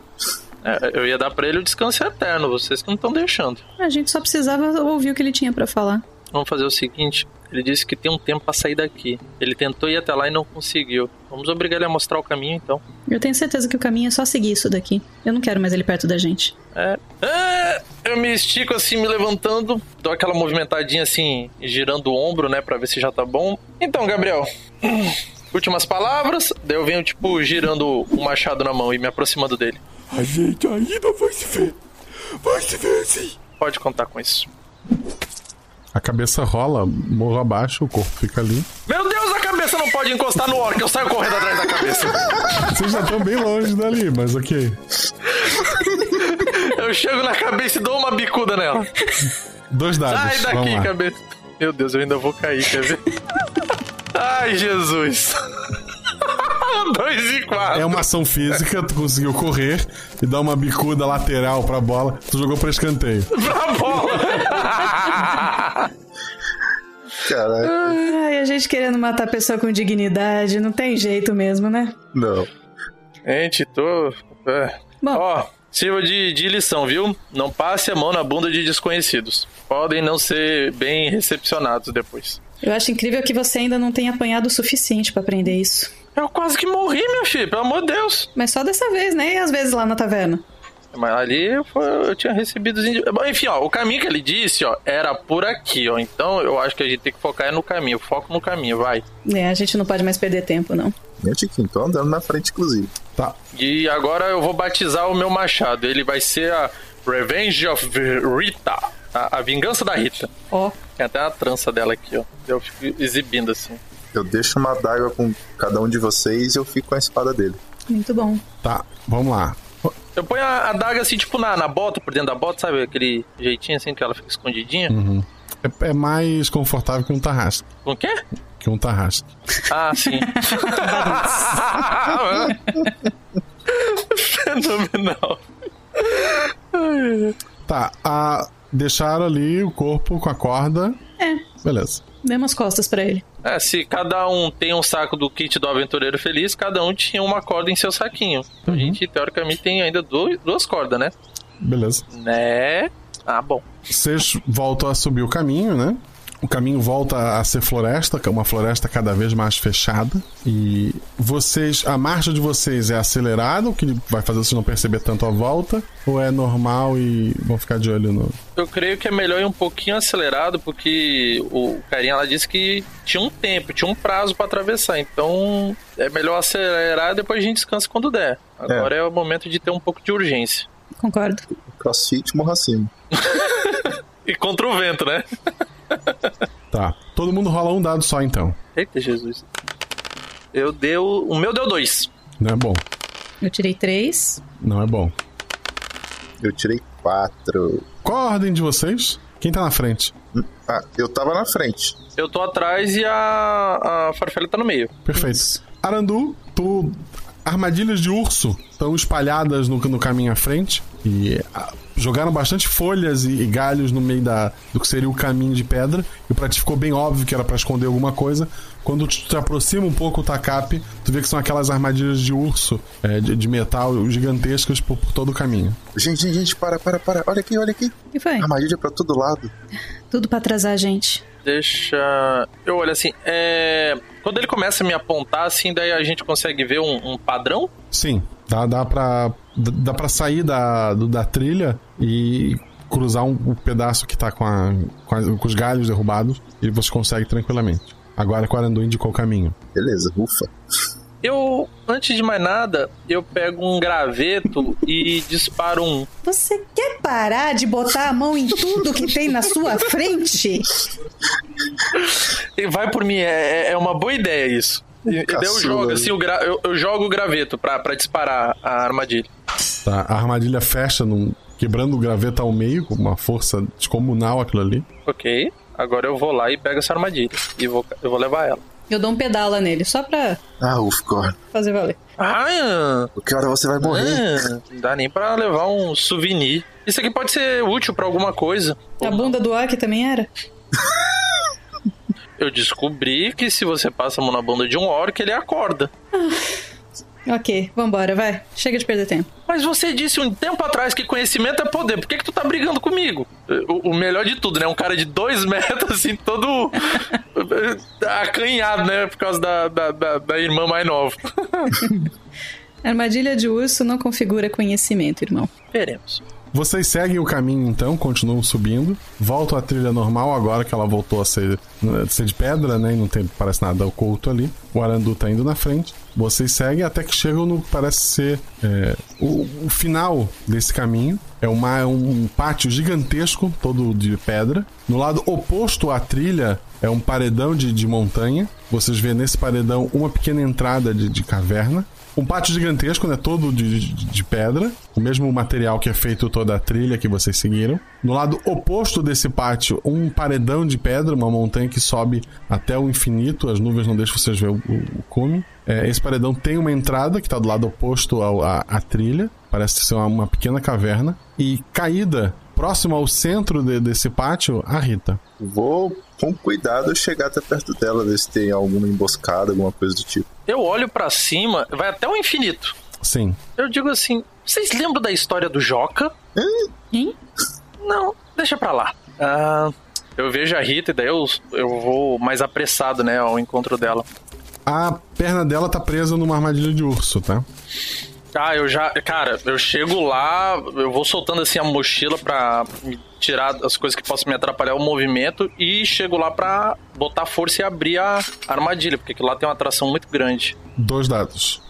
É, eu ia dar pra ele o descanso eterno, vocês que não estão deixando. A gente só precisava ouvir o que ele tinha pra falar. Vamos fazer o seguinte: ele disse que tem um tempo pra sair daqui. Ele tentou ir até lá e não conseguiu. Vamos obrigar ele a mostrar o caminho então. Eu tenho certeza que o caminho é só seguir isso daqui. Eu não quero mais ele perto da gente. É. É, eu me estico assim, me levantando, dou aquela movimentadinha assim, girando o ombro, né, pra ver se já tá bom. Então, Gabriel, últimas palavras. Daí eu venho, tipo, girando o machado na mão e me aproximando dele. A gente ainda vai se ver. Vai se ver sim. Pode contar com isso. A cabeça rola, morro abaixo, o corpo fica ali. Meu Deus, a cabeça não pode encostar no orc, eu saio correndo atrás da cabeça. Vocês já estão bem longe dali, mas ok. Eu chego na cabeça e dou uma bicuda nela. Dois dados. Sai daqui, cabeça. Meu Deus, eu ainda vou cair, quer ver? Ai, Jesus. Dois e quatro. É uma ação física, tu conseguiu correr e dar uma bicuda lateral pra bola, tu jogou pra escanteio. Pra bola. Caraca. Ai, a gente querendo matar a pessoa com dignidade, não tem jeito mesmo, né? Não. Gente, tô. É. Ó, sirva de, de lição, viu? Não passe a mão na bunda de desconhecidos. Podem não ser bem recepcionados depois. Eu acho incrível que você ainda não tenha apanhado o suficiente pra aprender isso. Eu quase que morri, meu filho, pelo amor de Deus. Mas só dessa vez, né? E às vezes lá na taverna. Mas ali eu, foi- eu tinha recebido os Enfim, ó, o caminho que ele disse, ó, era por aqui, ó. Então eu acho que a gente tem que focar no caminho. Foco no caminho, vai. É, a gente não pode mais perder tempo, não. Meu Tiquinho, tô andando na frente, inclusive. Tá. E agora eu vou batizar o meu machado. Ele vai ser a Revenge of Rita. A, a vingança da Rita. Ó. Tem até a trança dela aqui, ó. Eu fico exibindo assim. Eu deixo uma adaga com cada um de vocês e eu fico com a espada dele. Muito bom. Tá, vamos lá. Eu ponho a adaga assim, tipo, na, na bota, por dentro da bota, sabe? Aquele jeitinho assim que ela fica escondidinha. Uhum. É, é mais confortável que um tarrasque. Com o quê? Que um tarrasque. Ah, sim. Fenomenal. Tá, a... deixaram ali o corpo com a corda. É. Beleza. Demos costas pra ele. É, se cada um tem um saco do kit do aventureiro feliz, cada um tinha uma corda em seu saquinho. Então a gente, teoricamente, tem ainda dois, duas cordas, né? Beleza. Né? Ah, bom. Vocês voltam a subir o caminho, né? O caminho volta a ser floresta, que é uma floresta cada vez mais fechada. E vocês, a marcha de vocês é acelerada, o que vai fazer vocês não perceber tanto a volta, ou é normal e vão ficar de olho no. Eu creio que é melhor ir um pouquinho acelerado, porque o carinha lá disse que tinha um tempo, tinha um prazo pra atravessar. Então é melhor acelerar e depois a gente descansa quando der. Agora é, o momento de ter um pouco de urgência. Concordo. Crossfit morra acima. E contra o vento, né? Tá. Todo mundo rola um dado só então. Eita, Jesus. Eu deu. O meu deu dois. Não é bom. Eu tirei três. Não é bom. Eu tirei quatro. Qual a ordem de vocês? Quem tá na frente? Ah, eu tava na frente. Eu tô atrás e a, a Farfela tá no meio. Perfeito. Arandu, tu. Armadilhas de urso estão espalhadas no, no caminho à frente. E jogaram bastante folhas e, e galhos no meio da, do que seria o caminho de pedra. E pra ti ficou bem óbvio que era pra esconder alguma coisa. Quando tu te aproxima um pouco o tacape, tu vê que são aquelas armadilhas de urso é, de, de metal gigantescas por, por todo o caminho. Gente, gente, gente, para, para, para. Olha aqui, olha aqui. O que foi? Armadilha pra todo lado. Tudo pra atrasar a gente. Deixa. Eu olho assim. É... Quando ele começa a me apontar, assim, daí a gente consegue ver um, um padrão? Sim, dá, dá, pra, dá pra sair da, do- da trilha e cruzar um, um pedaço que tá com, a, com, a- com os galhos derrubados e você consegue tranquilamente. Agora que o Arandu indicou o caminho. Beleza, ufa. Eu, antes de mais nada, eu pego um graveto e disparo um. Você quer parar de botar a mão em tudo que tem na sua frente? E Vai por mim, é, é uma boa ideia isso. Eu jogo assim, o gra- eu, eu jogo o graveto pra, pra disparar a armadilha. Tá? A armadilha fecha, num, quebrando o graveto ao meio, com uma força descomunal aquilo ali. Ok, agora eu vou lá e pego essa armadilha. E vou, eu vou levar ela. Eu dou um pedala nele, só pra Ah, ufa, corre. fazer valer. Ah, Que hora você vai morrer? ah, não dá nem pra levar um souvenir. Isso aqui pode ser útil pra alguma coisa. A bunda do Aki também era? Eu descobri que se você passa a mão na bunda de um orc, ele acorda. Ok, vambora, vai. Chega de perder tempo. Mas você disse um tempo atrás que conhecimento é poder. Por que, que tu tá brigando comigo? O, o melhor de tudo, né? Um cara de dois metros, assim, todo acanhado, né? Por causa da, da, da, da irmã mais nova. Armadilha de urso não configura conhecimento, irmão. Veremos. Vocês seguem o caminho então, continuam subindo, voltam à trilha normal agora que ela voltou a ser, a ser de pedra, né? E não tem, parece nada oculto ali. O Arandu tá indo na frente. Vocês seguem até que chegam no que parece ser é, o, o final desse caminho. É uma, um pátio gigantesco, todo de pedra. No lado oposto à trilha é um paredão de, de montanha. Vocês vêem nesse paredão uma pequena entrada de, de caverna. Um pátio gigantesco, né? Todo de, de, de pedra. O mesmo material que é feito toda a trilha que vocês seguiram. No lado oposto desse pátio, um paredão de pedra, uma montanha que sobe até o infinito. As nuvens não deixam vocês ver o, o, o cume. É, esse paredão tem uma entrada que está do lado oposto à trilha. Parece ser uma, uma pequena caverna. E caída, próximo ao centro de- desse pátio, a Rita. Vou, com cuidado, chegar até perto dela, ver se tem alguma emboscada, alguma coisa do tipo. Eu olho pra cima, vai até o infinito. Sim. Eu digo assim: vocês lembram da história do Joca? Hein? Não, deixa pra lá. Ah, eu vejo a Rita e daí eu, eu vou mais apressado, né, ao encontro dela. A perna dela tá presa numa armadilha de urso, tá? Ah, eu já. Cara, eu chego lá, eu vou soltando assim a mochila pra me tirar as coisas que possam me atrapalhar o movimento e chego lá pra botar força e abrir a armadilha, porque lá tem uma atração muito grande. Dois dados.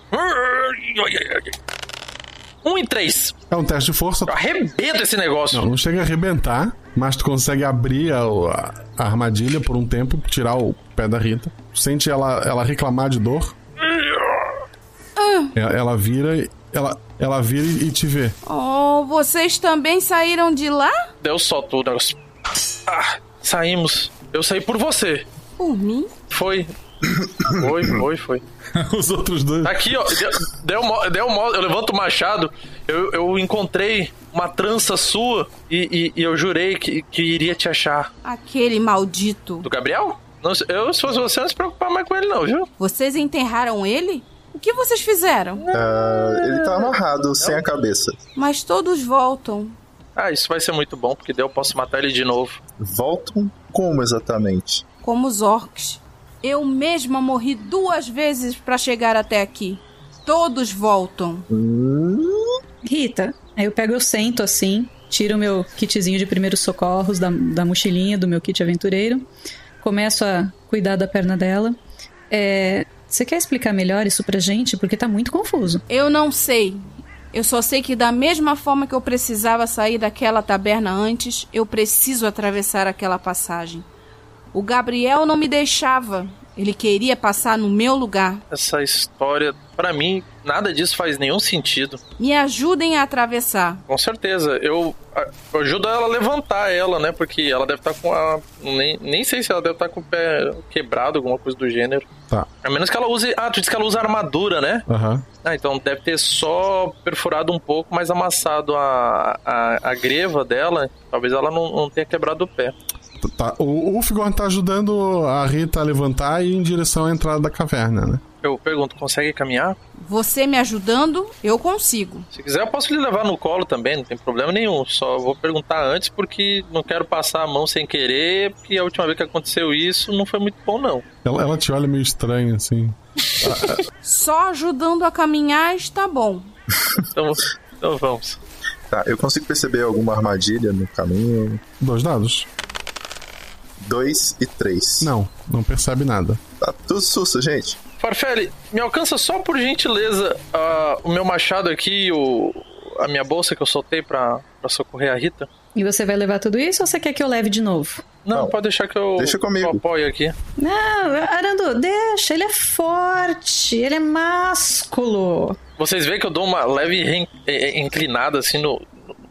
Um e três. É um teste de força. Eu arrebento esse negócio. Não, não chega a arrebentar, mas tu consegue abrir a, a- armadilha por um tempo, tirar o pé da Rita. Sente ela, ela reclamar de dor. Ela, ela vira, e- ela, ela vira e te vê. Oh, vocês também saíram de lá? Deu só tudo. negócio. Ah, saímos. Eu saí por você. Por mim? Foi. Foi, foi, foi. Os outros dois. Aqui, ó. Deu, deu, deu eu levanto o machado. Eu, eu encontrei uma trança sua e, e- e eu jurei que, que iria te achar. Aquele maldito. Do Gabriel? Não, eu, se fosse você, não se preocupar mais com ele, não, viu? Vocês enterraram ele? O que vocês fizeram? Ah, ele tá amarrado, sem a cabeça. Mas todos voltam. Ah, isso vai ser muito bom, porque daí eu posso matar ele de novo. Voltam como exatamente? Como os orcs. Eu mesma morri duas vezes para chegar até aqui. Todos voltam. Rita, aí eu pego, eu sento assim, tiro o meu kitzinho de primeiros socorros da, da mochilinha do meu kit aventureiro, começo a cuidar da perna dela. É, você quer explicar melhor isso pra gente? Porque tá muito confuso. Eu não sei. Eu só sei que da mesma forma que eu precisava sair daquela taberna antes, eu preciso atravessar aquela passagem. O Gabriel não me deixava. Ele queria passar no meu lugar. Essa história, pra mim, nada disso faz nenhum sentido. Me ajudem a atravessar. Com certeza. Eu, eu ajudo ela a levantar ela, né? Porque ela deve estar com a. Nem, nem sei se ela deve estar com o pé quebrado, alguma coisa do gênero. Tá. A menos que ela use. Ah, tu disse que ela usa armadura, né? Aham. Ah, então deve ter só perfurado um pouco, mas amassado a, a, a greva dela. Talvez ela não, não tenha quebrado o pé. Tá. O Ulfgorn tá ajudando a Rita a levantar e ir em direção à entrada da caverna, né? Eu pergunto, consegue caminhar? Você me ajudando, eu consigo. Se quiser, eu posso lhe levar no colo também, não tem problema nenhum. Só vou perguntar antes porque não quero passar a mão sem querer, porque a última vez que aconteceu isso não foi muito bom, não. Ela, ela te olha meio estranho, assim. Só ajudando a caminhar está bom. Então, então vamos. Tá, eu consigo perceber alguma armadilha no caminho? Dois dados. Dois e três. Não, não percebe nada. Tá tudo susto, gente. Farfelli, me alcança só por gentileza ah, o meu machado aqui e o, a minha bolsa que eu soltei pra, pra socorrer a Rita. E você vai levar tudo isso ou você quer que eu leve de novo? Não, pode deixar que eu, Deixa comigo. eu apoio aqui. Não, Arandu, deixa, ele é forte, ele é másculo. Vocês veem que eu dou uma leve eh, eh, inclinada assim no,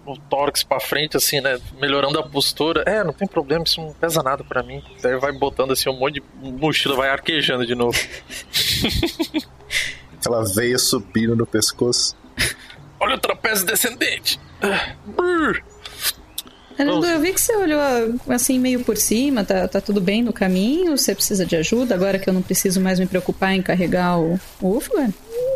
no tórax pra frente, assim, né? Melhorando a postura. É, não tem problema, isso não pesa nada pra mim. Daí vai botando assim um monte de mochila, vai arquejando de novo. Aquela veia subindo no pescoço. Olha o trapézio descendente. Ah, brrr. Arandu, eu vi que você olhou assim meio por cima, tá, tá tudo bem no caminho? Você precisa de ajuda agora que eu não preciso mais me preocupar em carregar o, o Ulfgar?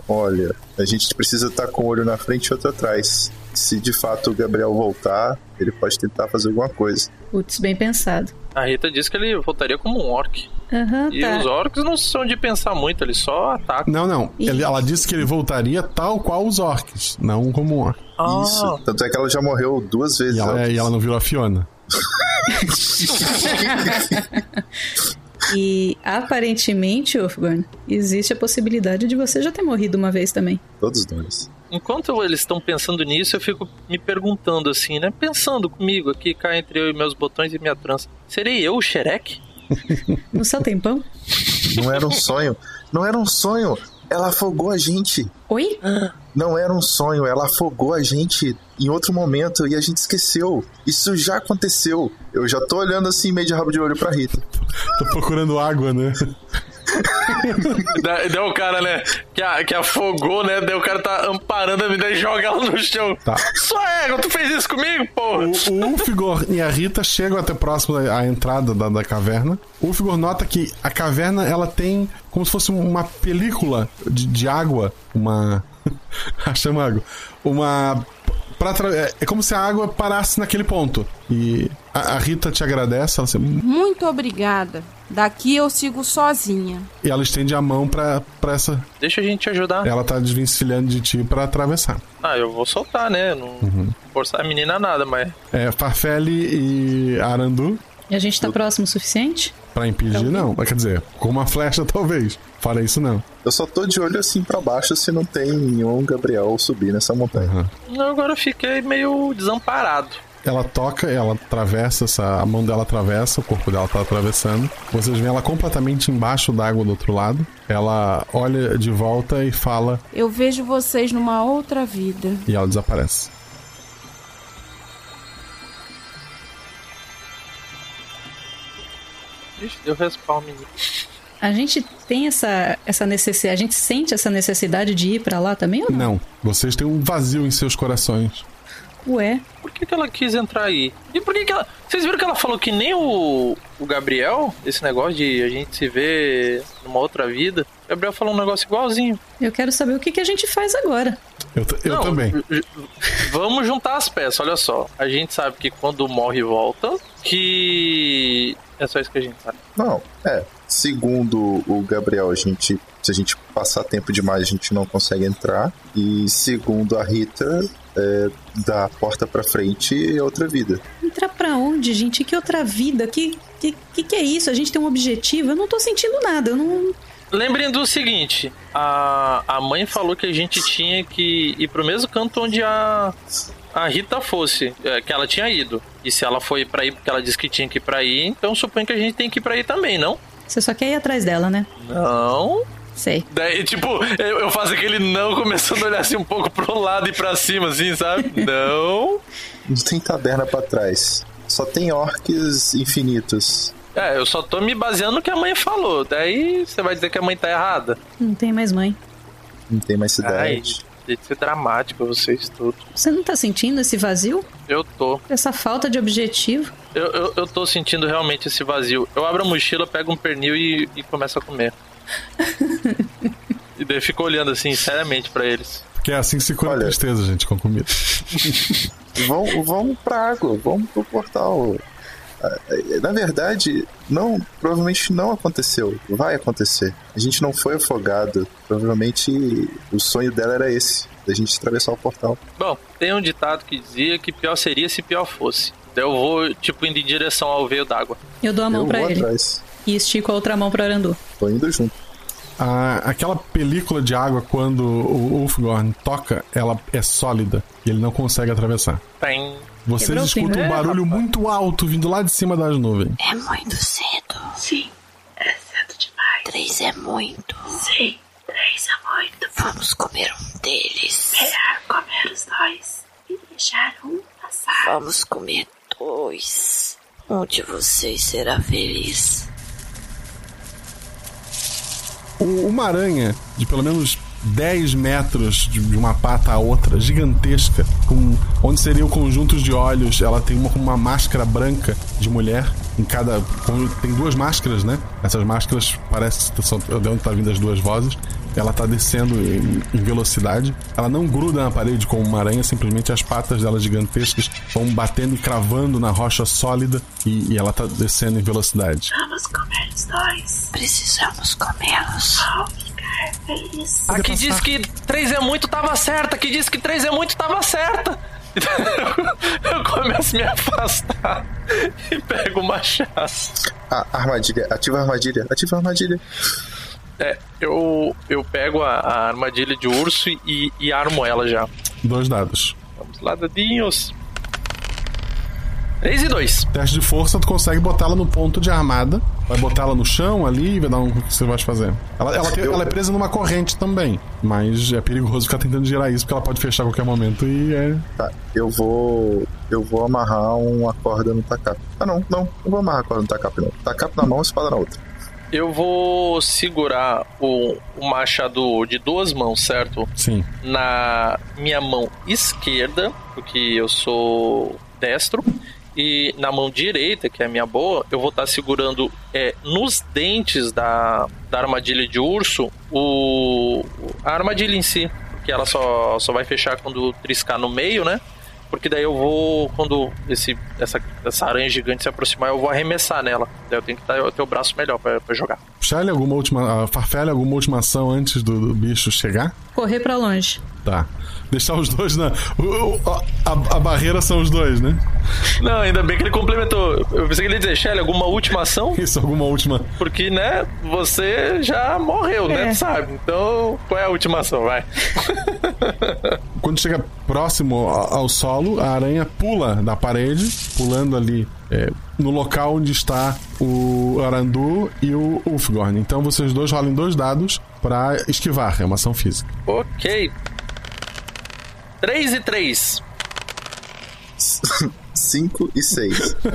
Olha, a gente precisa estar com o olho na frente e outro atrás. Se de fato o Gabriel voltar, ele pode tentar fazer alguma coisa. Putz, bem pensado. A Rita disse que ele voltaria como um orc. Aham, E tá. os orcs não são de pensar muito, eles só atacam. Não, não. Ele- ela disse que ele voltaria tal qual os orcs, não como um orc. Isso. Tanto é que ela já morreu duas vezes. E ela, antes. e ela não virou a Fiona. E aparentemente, Ulfgar, existe a possibilidade de você já ter morrido uma vez também. Todos nós. Enquanto eles estão pensando nisso, eu fico me perguntando assim, né? Pensando comigo aqui, cá entre eu e meus botões e minha trança. Serei eu o Shrek? No seu tempão? Não era um sonho. Não era um sonho. Ela afogou a gente. Oi? Não era um sonho. Ela afogou a gente em outro momento e a gente esqueceu. Isso já aconteceu. Eu já tô olhando assim, meio de rabo de olho pra Rita. Tô procurando água, né? Da- Daí o cara, né, que, a- que afogou, né? Daí o cara tá amparando a vida e joga ela no chão. Tá. Só ego, tu fez isso comigo, porra? O Ulfigor e a Rita chegam até próximo à à entrada da, da caverna. O Ulfigor nota que a caverna ela tem como se fosse uma película de, de água, uma a chama água, uma pra atra- é, é como se a água parasse naquele ponto. E a, a Rita te agradece, ela, se- Muito obrigada. Daqui eu sigo sozinha. e ela estende a mão pra, pra essa. Deixa a gente te ajudar. Ela tá desvencilhando de ti pra atravessar. Ah, eu vou soltar, né? Não Uhum. forçar a menina a nada, mas. É, Farfelli e Arandu E a gente tá próximo o suficiente? pra impedir, não. Quer dizer, com uma flecha talvez. Fora isso, não. Eu só tô de olho assim pra baixo se não tem nenhum Gabriel subir nessa montanha. Agora eu fiquei meio desamparado. Ela toca, ela atravessa, essa, a mão dela atravessa, o corpo dela tá atravessando. Vocês veem ela completamente embaixo d'água do outro lado. Ela olha de volta e fala, Eu vejo vocês numa outra vida. e ela desaparece. Ixi, deu respawn, menino. A gente tem essa, essa necessidade, a gente sente essa necessidade de ir pra lá também ou não? Não, vocês têm um vazio em seus corações. Ué, Por que, que ela quis entrar aí? E por que, que ela. Vocês viram que ela falou que nem o, o Gabriel, esse negócio de a gente se ver numa outra vida? Gabriel falou um negócio igualzinho. Eu quero saber o que, que a gente faz agora. Eu, eu Não, também. Vamos juntar as peças, olha só. A gente sabe que quando morre volta, que é só isso que a gente sabe. Não, é. Segundo o Gabriel, a gente, se a gente passar tempo demais, a gente não consegue entrar. E segundo a Rita, é, da porta pra frente é outra vida. Entrar pra onde, gente? Que outra vida? Que, que que, que é isso? A gente tem um objetivo? Eu não tô sentindo nada. Eu não. Lembrem do seguinte: a, a mãe falou que a gente tinha que ir pro mesmo canto onde a, a Rita fosse, é, que ela tinha ido. E se ela foi pra ir porque ela disse que tinha que ir pra ir, então suponho que a gente tem que ir pra ir também, não? Você só quer ir atrás dela, né? Não. Sei. Daí, tipo, eu, eu faço aquele não começando a olhar assim um pouco pro lado e pra cima, assim, sabe? Não. Não tem taberna pra trás. Só tem orques infinitos. É, eu só tô me baseando no que a mãe falou. Daí você vai dizer que a mãe tá errada. Não tem mais mãe. Não tem mais Ai, cidade. tem que ser dramático vocês todos. Você não tá sentindo esse vazio? Eu tô. Essa falta de objetivo? Eu, eu, eu tô sentindo realmente esse vazio. Eu abro a mochila, pego um pernil e, e começo a comer. e daí fico olhando assim, seriamente pra eles. Porque é assim que se cura a tristeza, gente, com comida. vamos, vamos pra água, vamos pro portal. Ah, Na verdade, não, provavelmente não aconteceu. Vai acontecer. A gente não foi afogado. Provavelmente o sonho dela era esse, da gente atravessar o portal. Bom, tem um ditado que dizia que pior seria se pior fosse. Daí eu vou, tipo, indo em direção ao veio d'água. Eu dou a mão Eu pra vou ele. atrás. E estico a outra mão pro Arandu. Tô indo junto. A- aquela película de água, quando o Ulfgorn toca, ela é sólida e ele não consegue atravessar. Tem. Vocês escutam um barulho muito alto vindo lá de cima das nuvens. É muito cedo. Sim, é cedo demais. Três é muito. Sim, três é muito. Vamos comer um deles. Melhor comer os dois e deixar um passar. Vamos comer dois. Um de vocês será feliz. O- Uma aranha de pelo menos 10 metros de uma pata a outra, gigantesca, com onde seria o conjunto de olhos, ela tem uma, uma máscara branca de mulher. Em cada. Tem duas máscaras, né? Essas máscaras parece que são de onde tá vindo as duas vozes. Ela tá descendo em, em velocidade. Ela não gruda na parede como uma aranha, simplesmente as patas dela gigantescas vão batendo e cravando na rocha sólida e, e ela tá descendo em velocidade. Vamos comer os dois. Precisamos comê-los. Vamos ficar felizes. A que disse que 3 é muito tava certa, a que disse que 3 é muito tava certa. Eu começo a me afastar e pego o machado. Ah, armadilha. Ativa a armadilha. Ativa a armadilha. É, eu, eu pego a, a armadilha de urso e, e armo ela já. Dois dados. Vamos lá, dadinhos. 3 e 2. Teste de força, tu consegue botá-la no ponto de armada. Vai botar ela no chão ali e vai dar um. O que você vai fazer? Ela, ela, tem- ela é presa numa corrente também. Mas é perigoso ficar tentando girar isso, porque ela pode fechar a qualquer momento e é. Tá, eu vou. Eu vou amarrar uma corda no tacape. Ah, não, não. Não vou amarrar a corda no tacape, não. Tacape na mão, espada na outra. Eu vou segurar o, o machado de duas mãos, certo? Sim. Na minha mão esquerda, porque eu sou destro. E na mão direita, que é a minha boa, eu vou estar segurando é, nos dentes da, da armadilha de urso o, a armadilha em si. Porque ela só, só vai fechar quando triscar no meio, né? Porque daí eu vou, quando esse, essa, essa aranha gigante se aproximar, eu vou arremessar nela. Daí eu tenho que ter, ter o braço melhor pra, pra jogar. Charlie, alguma última. A Farfelli, alguma última ação antes do, do bicho chegar? Correr pra longe. Tá. Deixar os dois na. o- a, a barreira são os dois, né? Não, ainda bem que ele complementou. Eu pensei que ele ia dizer, Shelly, alguma última ação? Isso, alguma última. Porque, né, você já morreu, né? É. Tu sabe? Então, qual é a última ação? Vai. Quando chega próximo ao solo, a aranha pula da parede, pulando ali é, no local onde está o Arandu e o Ulfgorn. Então vocês dois rolem dois dados pra esquivar, é uma ação física. Ok. 3 e 3. 5 e 6.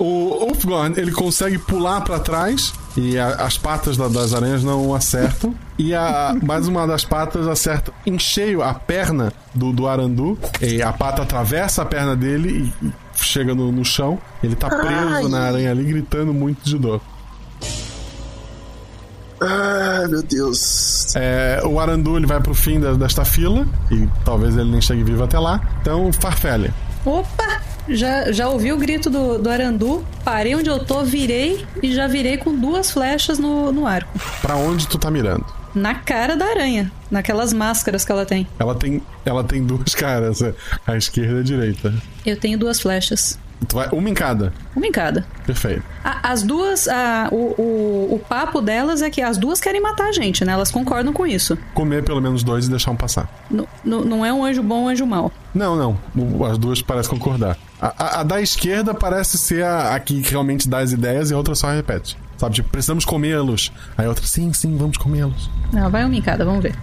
O Ulfgorn, ele consegue pular pra trás e a- as patas da- das aranhas não acertam. E a, mais uma das patas acerta em cheio a perna do, do Arandu. E a pata atravessa a perna dele e, e chega no, no chão. Ele tá preso Ai. na aranha ali, gritando muito de dor. Ah, meu Deus. É, o Arandu ele vai pro fim da- desta fila e talvez ele nem chegue vivo até lá. Então, Farfelle. Opa! Já, já ouvi o grito do, do Arandu, parei onde eu tô, virei e já virei com duas flechas no, no arco. Pra onde tu tá mirando? Na cara da aranha, naquelas máscaras que ela tem. Ela tem, ela tem duas caras, a esquerda e a direita. Eu tenho duas flechas. Tu vai uma em cada. Uma em cada. Perfeito. A- As duas, a- o, o, o papo delas é que as duas querem matar a gente, né? Elas concordam com isso. Comer pelo menos dois e deixar um passar. N- n- não é um anjo bom, um anjo mau. Não, não. As duas parecem concordar. A, a- da esquerda parece ser a, a que realmente dá as ideias e a outra só repete. Sabe, tipo, precisamos comê-los. Aí a outra, sim, sim, vamos comê-los. Não, vai uma em cada, vamos ver.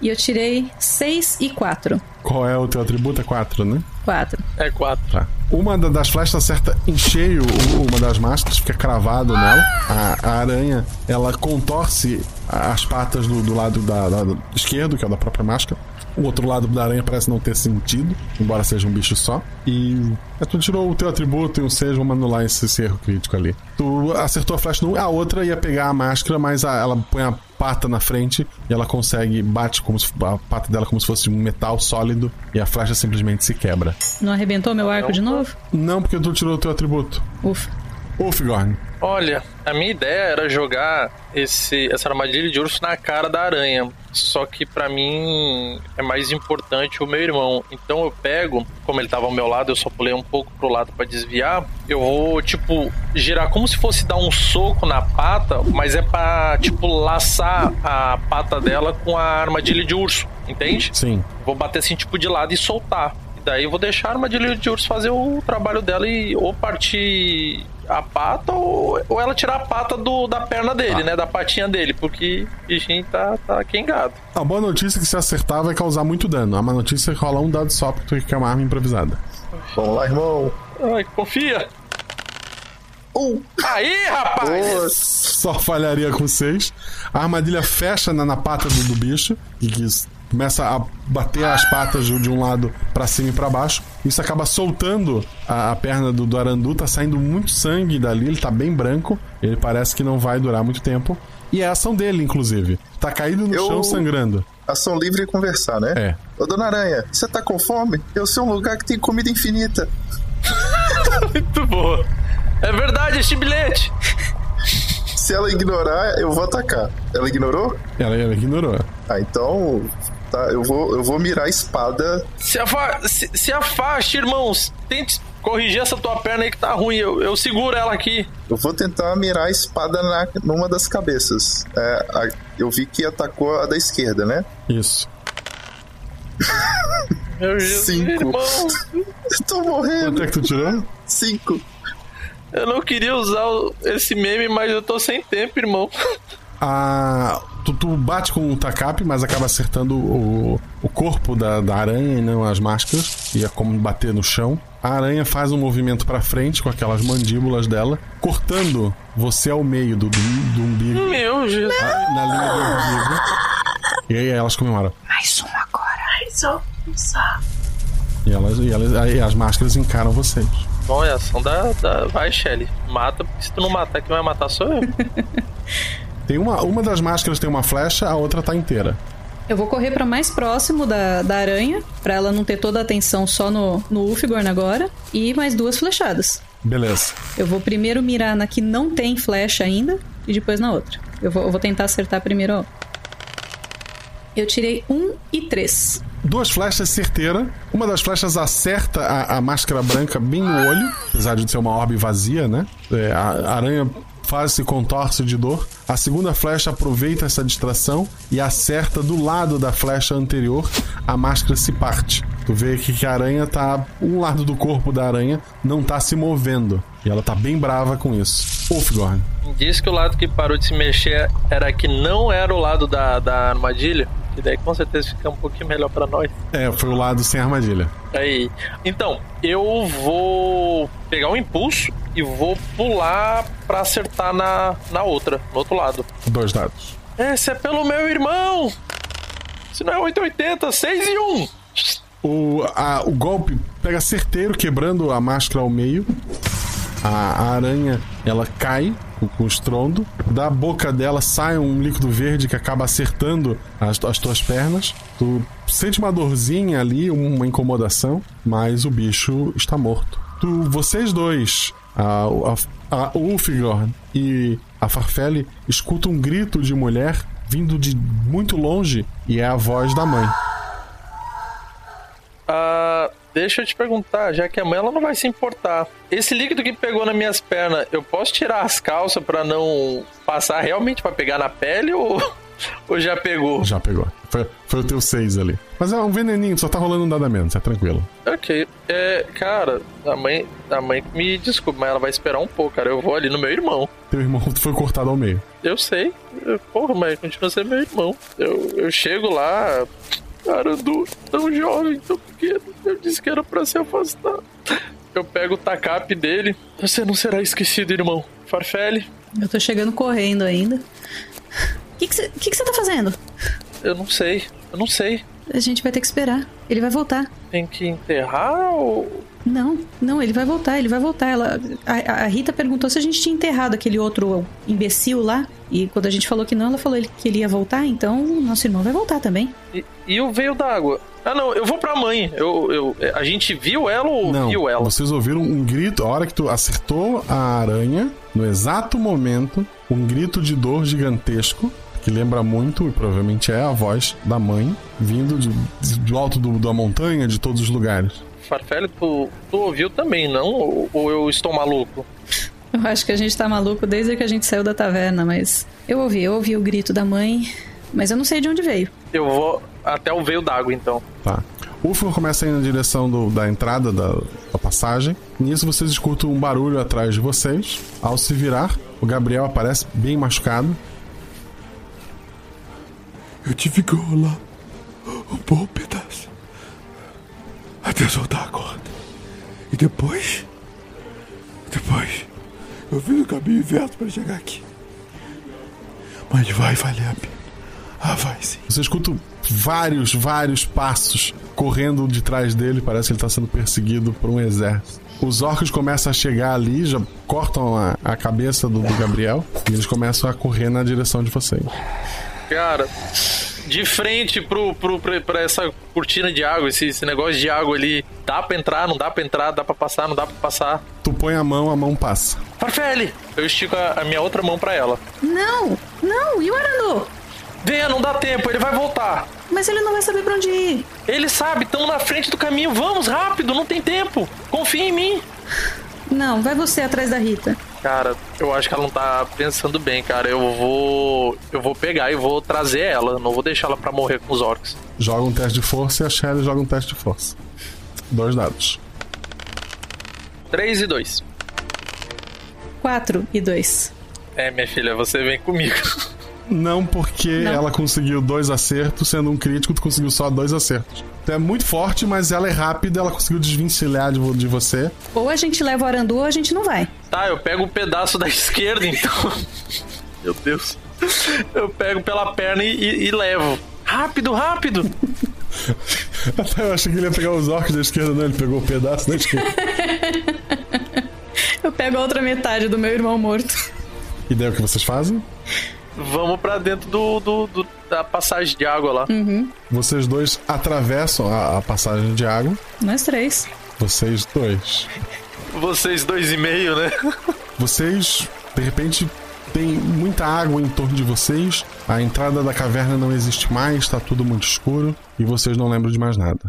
E eu tirei 6 e 4. Qual é o teu atributo? É 4, né? 4. É quatro. Tá. Uma da- das flechas acerta em cheio uma das máscaras, fica cravado nela. A, a aranha, ela contorce as patas do, do lado da, da- do esquerdo, que é o da própria máscara. O outro lado da aranha parece não ter sentido, embora seja um bicho só. E é, tu tirou o teu atributo e o 6, vamos anular esse, esse erro crítico ali. Tu acertou a flecha a outra ia pegar a máscara, mas a- ela põe a pata na frente e ela consegue, bate como se, a pata dela como se fosse um metal sólido e a flecha simplesmente se quebra. Não arrebentou meu arco de novo? Não, porque tu tirou o teu atributo. Ufa. Ufgorn. Olha, a minha ideia era jogar esse, essa armadilha de urso na cara da aranha. Só que pra mim é mais importante o meu irmão. Então eu pego, como ele tava ao meu lado, eu só pulei um pouco pro lado pra desviar. Eu vou, tipo, girar como se fosse dar um soco na pata, mas é pra, tipo, laçar a pata dela com a armadilha de urso, entende? Sim. Vou bater assim, tipo, de lado e soltar. Daí eu vou deixar a armadilha de urso fazer o trabalho dela e ou partir a pata ou, ou ela tirar a pata do, da perna dele, né? Da patinha dele, porque o bichinho tá, tá quengado. A boa notícia é que se acertar vai causar muito dano. A má notícia é que rolar um dado só porque tu quer uma arma improvisada. Vamos lá, irmão. Ai, confia. Um. Aí, rapaz! Só falharia com 6. A armadilha fecha na, na pata do, do bicho e que s- começa a bater as patas de, um lado pra cima e pra baixo. Isso acaba soltando a, a perna do, do Arandu, tá saindo muito sangue dali, ele tá bem branco. Ele parece que não vai durar muito tempo. E é a ação dele, inclusive. Tá caído no Eu- chão sangrando. Ação livre e conversar, né? É. Ô, dona Aranha, você tá com fome? Eu sei um lugar que tem comida infinita. Muito boa. É verdade, este bilhete. Se ela ignorar, eu vou atacar. Ela ignorou? Ela, ela ignorou. Ah, então. Tá, eu vou, eu vou mirar a espada. Se, afa se, se afaste, irmãos. Tente corrigir essa tua perna aí que tá ruim. Eu, eu seguro ela aqui. Eu vou tentar mirar a espada na, numa das cabeças. É, a- eu vi que atacou a da esquerda, né? Isso. Meu Jesus, Cinco. irmão. Tô morrendo. Quanto é que tu tirou? Cinco. Eu não queria usar esse meme, mas eu tô sem tempo, irmão. A... Tu, tu bate com o tacape, mas acaba acertando o, o corpo da, da aranha e não as máscaras. E é como bater no chão. A aranha faz um movimento pra frente com aquelas mandíbulas dela, cortando você ao meio do, do, do umbigo. Meu Jesus. Na, na linha do umbigo. E aí elas comemoram. Mais um agora. Mais um só. E, elas, e elas, aí as máscaras encaram vocês. Bom, é a ação da, da. Vai, Shelly. Mata, porque se tu não matar, quem vai matar sou eu. Tem uma, uma das máscaras tem uma flecha, a outra tá inteira. Eu vou correr pra mais próximo da, da aranha, pra ela não ter toda a atenção só no, no Ulfgorn agora. E mais duas flechadas. Beleza. Eu vou primeiro mirar na que não tem flecha ainda e depois na outra. Eu vou, eu vou tentar acertar primeiro a outra. Eu tirei um e três. Duas flechas certeira. Uma das flechas acerta a, a máscara branca bem no olho, apesar de ser uma orbe vazia, né? É, a, a aranha faz se contorce de dor. A segunda flecha aproveita essa distração e acerta do lado da flecha anterior. A máscara se parte. Tu vê que, que a aranha tá. Um lado do corpo da aranha não tá se movendo. E ela tá bem brava com isso. Ulfgorn. Diz que o lado que parou de se mexer era que não era o lado da, da armadilha. Que daí com certeza fica um pouquinho melhor pra nós. É, foi o lado sem armadilha. Aí. Então, eu vou pegar um impulso e vou pular pra acertar na, na outra, no outro lado. Dois dados. Esse é pelo meu irmão! Se não é 880, 6 e 1! O, a- o golpe pega certeiro, quebrando a máscara ao meio. A, aranha ela cai com, com estrondo. Da boca dela sai um líquido verde que acaba acertando as, as tuas pernas. Tu sente uma dorzinha ali, uma incomodação, mas o bicho está morto. Tu, vocês dois, a, a, a e a Farfelle, escutam um grito de mulher vindo de muito longe e é a voz da mãe. Ah, deixa eu te perguntar, já que a mãe ela não vai se importar. Esse líquido que pegou nas minhas pernas, eu posso tirar as calças pra não passar realmente pra pegar na pele ou, ou já pegou? Já pegou. Foi, foi o teu 6 ali. Mas é um veneninho, só tá rolando um dado a menos, é tranquilo. Ok. É, cara, a mãe, a mãe me desculpa, mas ela vai esperar um pouco, cara. Eu vou ali no meu irmão. Teu irmão foi cortado ao meio. Eu sei. Porra, mas continua sendo meu irmão. Eu, eu chego lá, cara, do, tão jovem, tão pequeno. Eu disse que era pra se afastar. Eu pego o tacape dele. Você não será esquecido, irmão. Farfelle, Eu tô chegando correndo ainda. O que você que que você tá fazendo? eu não sei. Eu não sei. A gente vai ter que esperar. Ele vai voltar. Tem que enterrar ou. Não, não, ele vai voltar, ele vai voltar. Ela, a, a Rita perguntou se a gente tinha enterrado aquele outro imbecil lá. E quando a gente falou que não, ela falou ele- que ele ia voltar, então nosso irmão vai voltar também. E, e o veio d'água? Ah, não, eu vou pra mãe. Eu, eu, a gente viu ela ou Não, viu ela? vocês ouviram um grito, a hora que tu acertou a aranha, no exato momento, um grito de dor gigantesco, que lembra muito, e provavelmente é a voz da mãe, vindo de, de- do alto do- da montanha, de todos os lugares. Farfelle, tu, tu ouviu também, não? Ou, ou eu estou maluco? Eu acho que a gente tá maluco desde que a gente saiu da taverna, mas. Eu ouvi, eu ouvi o grito da mãe, mas eu não sei de onde veio. Eu vou até o veio d'água, então. Tá. O Ufo começa a ir na direção do- da entrada da, da passagem. Nisso vocês escutam um barulho atrás de vocês. Ao se virar, o Gabriel aparece bem machucado. Eu tive que rolar um bom pedaço até soltar a corda. E depois. Depois. Eu fiz o caminho inverso para chegar aqui. Mas vai valer a pena. Ah, vai sim. Você escuta vários, vários passos correndo de trás dele. Parece que ele está sendo perseguido por um exército. Os orcos começam a chegar ali, já cortam a, a cabeça do, do Gabriel e eles começam a correr na direção de vocês. Cara, de frente pro, pro, pra, pra essa cortina de água, esse, esse negócio de água ali. Dá pra entrar, não dá pra entrar, dá pra passar, não dá pra passar. Tu põe a mão, a mão passa. Farfelle! Eu estico a, a minha outra mão pra ela. Não, não, e o Aranô? Venha, não dá tempo, ele vai voltar. Mas ele não vai saber pra onde ir. Ele sabe, estamos na frente do caminho, vamos rápido, não tem tempo. Confia em mim. Não, vai você atrás da Rita. Cara, eu acho que ela não tá pensando bem, cara. Eu vou. Eu vou pegar e vou trazer ela. Não vou deixar ela pra morrer com os orcs. Joga um teste de força e a Shelly joga um teste de força. Dois dados. 3 e 2. 4 e 2. É, minha filha, você vem comigo. Não, porque Não. ela conseguiu dois acertos, sendo um crítico, tu conseguiu só dois acertos. Tu é muito forte, mas ela é rápida, ela conseguiu desvencilhar de, de você. Ou a gente leva o Arandu ou a gente não vai. Tá, eu pego um pedaço da esquerda, então. Meu Deus. Eu pego pela perna e, e- e levo. Rápido, rápido! Até eu achei que ele ia pegar os orcs da esquerda, não, ele pegou o pedaço da esquerda. Eu pego a outra metade do meu irmão morto. E daí o que vocês fazem? Vamos pra dentro do, do- do- da passagem de água lá. Uhum. Vocês dois atravessam a, a passagem de água. Nós três. Vocês dois. Vocês dois e meio, né? Vocês, de repente, tem muita água em torno de vocês. A entrada da caverna não existe mais, está tudo muito escuro e vocês não lembram de mais nada.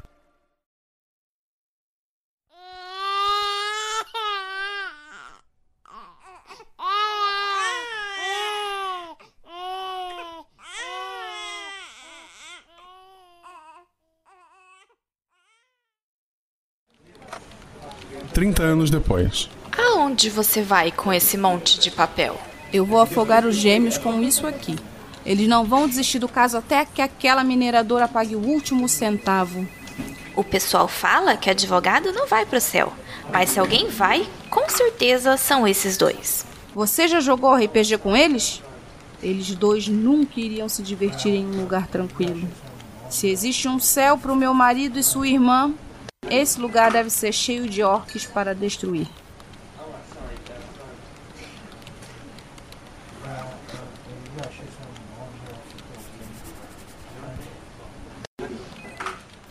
Trinta anos depois. Aonde você vai com esse monte de papel? Eu vou afogar os gêmeos com isso aqui. Eles não vão desistir do caso até que aquela mineradora pague o último centavo. O pessoal fala que advogado não vai pro céu, mas se alguém vai, com certeza são esses dois. Você já jogou RPG com eles? Eles dois nunca iriam se divertir em um lugar tranquilo. Se existe um céu pro meu marido e sua irmã, esse lugar deve ser cheio de orques para destruir.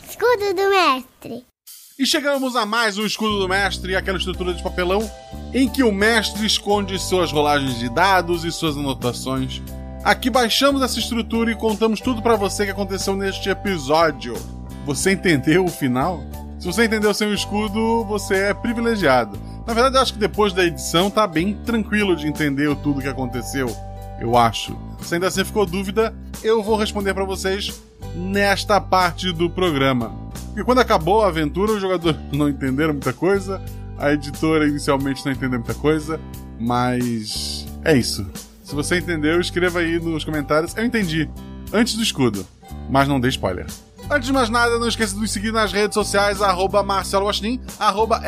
Escudo do Mestre. E chegamos a mais um Escudo do Mestre, aquela estrutura de papelão em que o mestre esconde suas rolagens de dados e suas anotações. Aqui baixamos essa estrutura e contamos tudo para você que aconteceu neste episódio. Você entendeu o final? Se você entendeu sem o escudo, você é privilegiado. Na verdade, eu acho que depois da edição tá bem tranquilo de entender tudo que aconteceu. Eu acho. Se ainda assim ficou dúvida, eu vou responder para vocês nesta parte do programa. Porque quando acabou a aventura, os jogadores não entenderam muita coisa, a editora inicialmente não entendeu muita coisa, mas é isso. Se você entendeu, escreva aí nos comentários. Eu entendi. Antes do escudo. Mas não dê spoiler. Antes de mais nada, não esqueça de nos seguir nas redes sociais, arroba Marcelo arroba.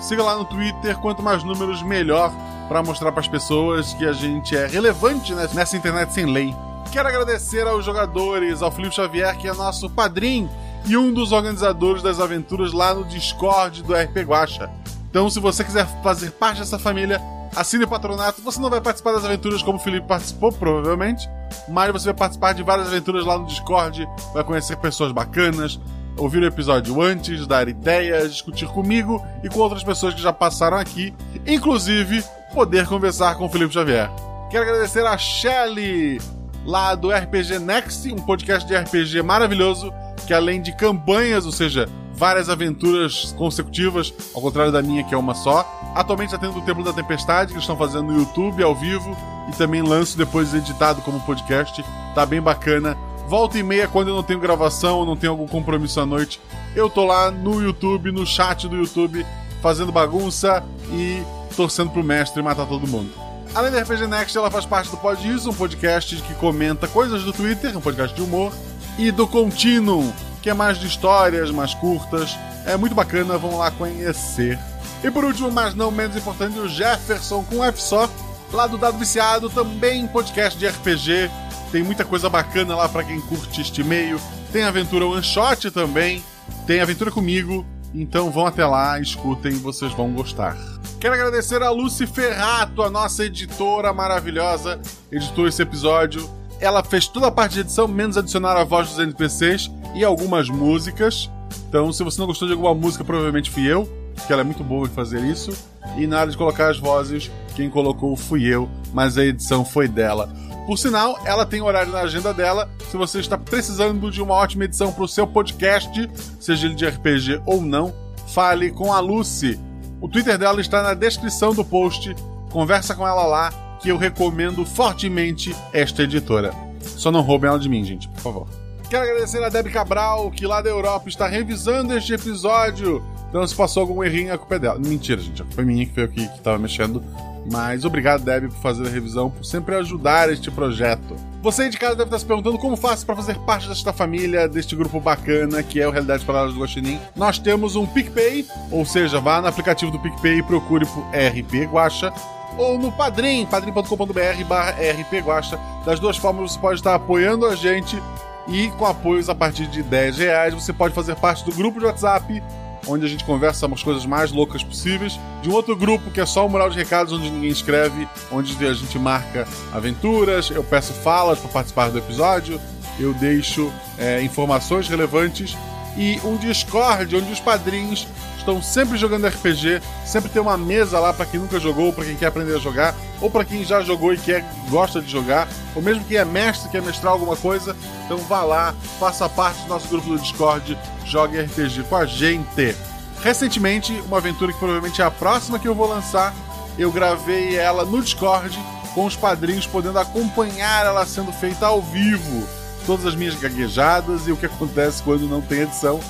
Siga lá no Twitter, quanto mais números, melhor, para mostrar para as pessoas que a gente é relevante nessa internet sem lei. Quero agradecer aos jogadores, ao Felipe Xavier, que é nosso padrinho e um dos organizadores das aventuras lá no Discord do RP Guacha. Então, se você quiser fazer parte dessa família, assine o patronato. Você não vai participar das aventuras como o Felipe participou, provavelmente, mas você vai participar de várias aventuras lá no Discord, vai conhecer pessoas bacanas, ouvir o episódio antes, dar ideias, discutir comigo e com outras pessoas que já passaram aqui, inclusive poder conversar com o Felipe Xavier. Quero agradecer a Shelly, lá do RPG Next, um podcast de RPG maravilhoso, que além de campanhas, ou seja, várias aventuras consecutivas, ao contrário da minha, que é uma só. Atualmente está tendo o Templo da Tempestade, que estão fazendo no YouTube, ao vivo, e também lanço depois editado como podcast. Tá bem bacana. Volta e meia, quando eu não tenho gravação ou não tenho algum compromisso à noite, eu tô lá no YouTube, no chat do YouTube, fazendo bagunça e torcendo pro mestre matar todo mundo. Além da RPG Next, ela faz parte do Pod Isso, um podcast que comenta coisas do Twitter, um podcast de humor, e do Continuum, que é mais de histórias, mais curtas. É muito bacana, vamos lá conhecer. E por último, mas não menos importante, o Jefferson com F só, lá do Dado Viciado, também podcast de RPG. Tem muita coisa bacana lá para quem curte este meio. Tem aventura one shot também, tem aventura comigo. Então vão até lá, escutem, vocês vão gostar. Quero agradecer a Lucy Ferrato, a nossa editora maravilhosa, editou esse episódio. Ela fez toda a parte de edição, menos adicionar a voz dos NPCs e algumas músicas. Então, se você não gostou de alguma música, provavelmente fui eu, que ela é muito boa em fazer isso. E na hora de colocar as vozes, quem colocou fui eu, mas a edição foi dela. Por sinal, ela tem horário na agenda dela. Se você está precisando de uma ótima edição para o seu podcast, seja ele de RPG ou não, fale com a Lucy. O Twitter dela está na descrição do post. Conversa com ela lá, que eu recomendo fortemente esta editora. Só não roubem ela de mim, gente, por favor. Quero agradecer a Debbie Cabral, que lá da Europa está revisando este episódio. Então, se passou algum errinho, a culpa é dela. Mentira, gente, a culpa é minha, que foi eu que, que tava mexendo. Mas obrigado, Debbie, por fazer a revisão, por sempre ajudar este projeto. Você aí de casa deve estar se perguntando como faço para fazer parte desta família, deste grupo bacana que é o Realidade Palavras do Guaxinim. Nós temos um PicPay, ou seja, vá no aplicativo do PicPay e procure por RP Guacha ou no Padrim, padrim.com.br barra rpguacha. Das duas formas você pode estar apoiando a gente e com apoios a partir de 10 reais você pode fazer parte do grupo de WhatsApp onde a gente conversa as coisas mais loucas possíveis, de um outro grupo que é só o Mural de Recados, onde ninguém escreve, onde a gente marca aventuras, eu peço falas para participar do episódio, eu deixo é, informações relevantes, e um Discord onde os padrinhos estão sempre jogando RPG, sempre tem uma mesa lá para quem nunca jogou, para quem quer aprender a jogar, ou para quem já jogou e quer gosta de jogar, ou mesmo quem é mestre quer mestrar alguma coisa, então vá lá, faça parte do nosso grupo do Discord, jogue RPG com a gente. Recentemente, uma aventura que provavelmente é a próxima que eu vou lançar, eu gravei ela no Discord com os padrinhos podendo acompanhar ela sendo feita ao vivo. Todas as minhas gaguejadas e o que acontece quando não tem edição.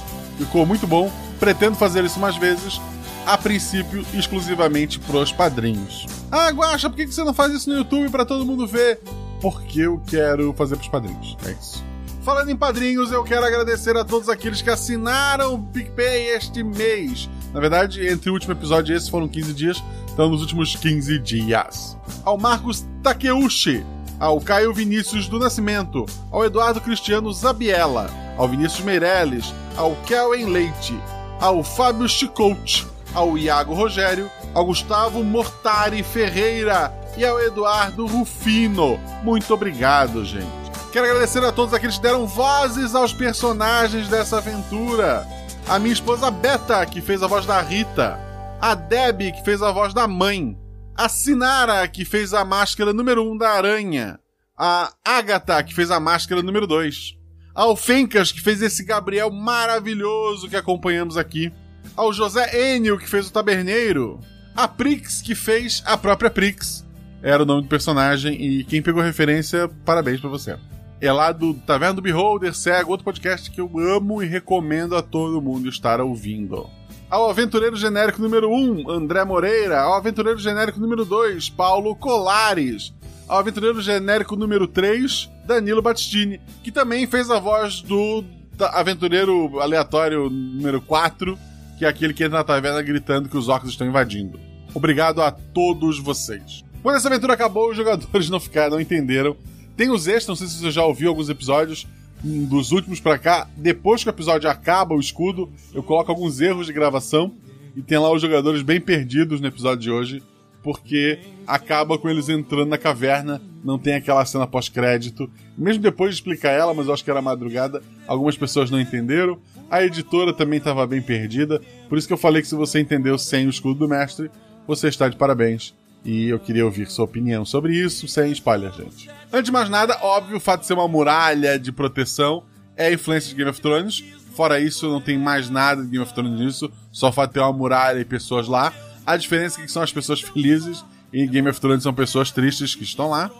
Ficou muito bom pretendo fazer isso mais vezes, a princípio exclusivamente pros padrinhos. Ah, Guaxa, por que você não faz isso no YouTube para todo mundo ver? Porque eu quero fazer pros padrinhos. É isso. Falando em padrinhos, eu quero agradecer a todos aqueles que assinaram o PicPay este mês. Na verdade, entre o último episódio e esse foram 15 dias, então nos últimos 15 dias. Ao Marcos Takeuchi, ao Caio Vinícius do Nascimento, ao Eduardo Cristiano Zabiela, ao Vinícius Meirelles, ao Kellen Leite, ao Fábio Chicout, ao Iago Rogério, ao Gustavo Mortari Ferreira e ao Eduardo Rufino. Muito obrigado, gente. Quero agradecer a todos aqueles que deram vozes aos personagens dessa aventura. A minha esposa Beta, que fez a voz da Rita. A Debbie, que fez a voz da mãe. A Sinara, que fez a máscara número 1 um da aranha. A Agatha, que fez a máscara número 2. Ao Fencas, que fez esse Gabriel maravilhoso que acompanhamos aqui. Ao José Enio, que fez o Taberneiro. A Prix, que fez a própria Prix. Era o nome do personagem e quem pegou referência, parabéns pra você. É lá do Taverna do Beholder, Cego, outro podcast que eu amo e recomendo a todo mundo estar ouvindo. Ao aventureiro genérico número 1, André Moreira. Ao aventureiro genérico número 2, Paulo Colares. Ao aventureiro genérico número 3, Danilo Battistini, que também fez a voz do aventureiro aleatório número 4, que é aquele que entra na taverna gritando que os orcs estão invadindo. Obrigado a todos vocês. Quando essa aventura acabou, os jogadores não ficaram, não entenderam. Tem os extras, não sei se você já ouviu alguns episódios dos últimos para cá. Depois que o episódio acaba, o escudo, eu coloco alguns erros de gravação e tem lá os jogadores bem perdidos no episódio de hoje, porque acaba com eles entrando na caverna, não tem aquela cena pós-crédito. Mesmo depois de explicar ela, mas eu acho que era madrugada, algumas pessoas não entenderam. A editora também estava bem perdida, por isso que eu falei que se você entendeu sem o escudo do mestre, você está de parabéns. E eu queria ouvir sua opinião sobre isso, sem spoiler, gente. Antes de mais nada, óbvio, o fato de ser uma muralha de proteção é influência de Game of Thrones. Fora isso, não tem mais nada de Game of Thrones nisso, só o fato de ter uma muralha e pessoas lá. A diferença é que são as pessoas felizes e Game of Thrones são pessoas tristes que estão lá.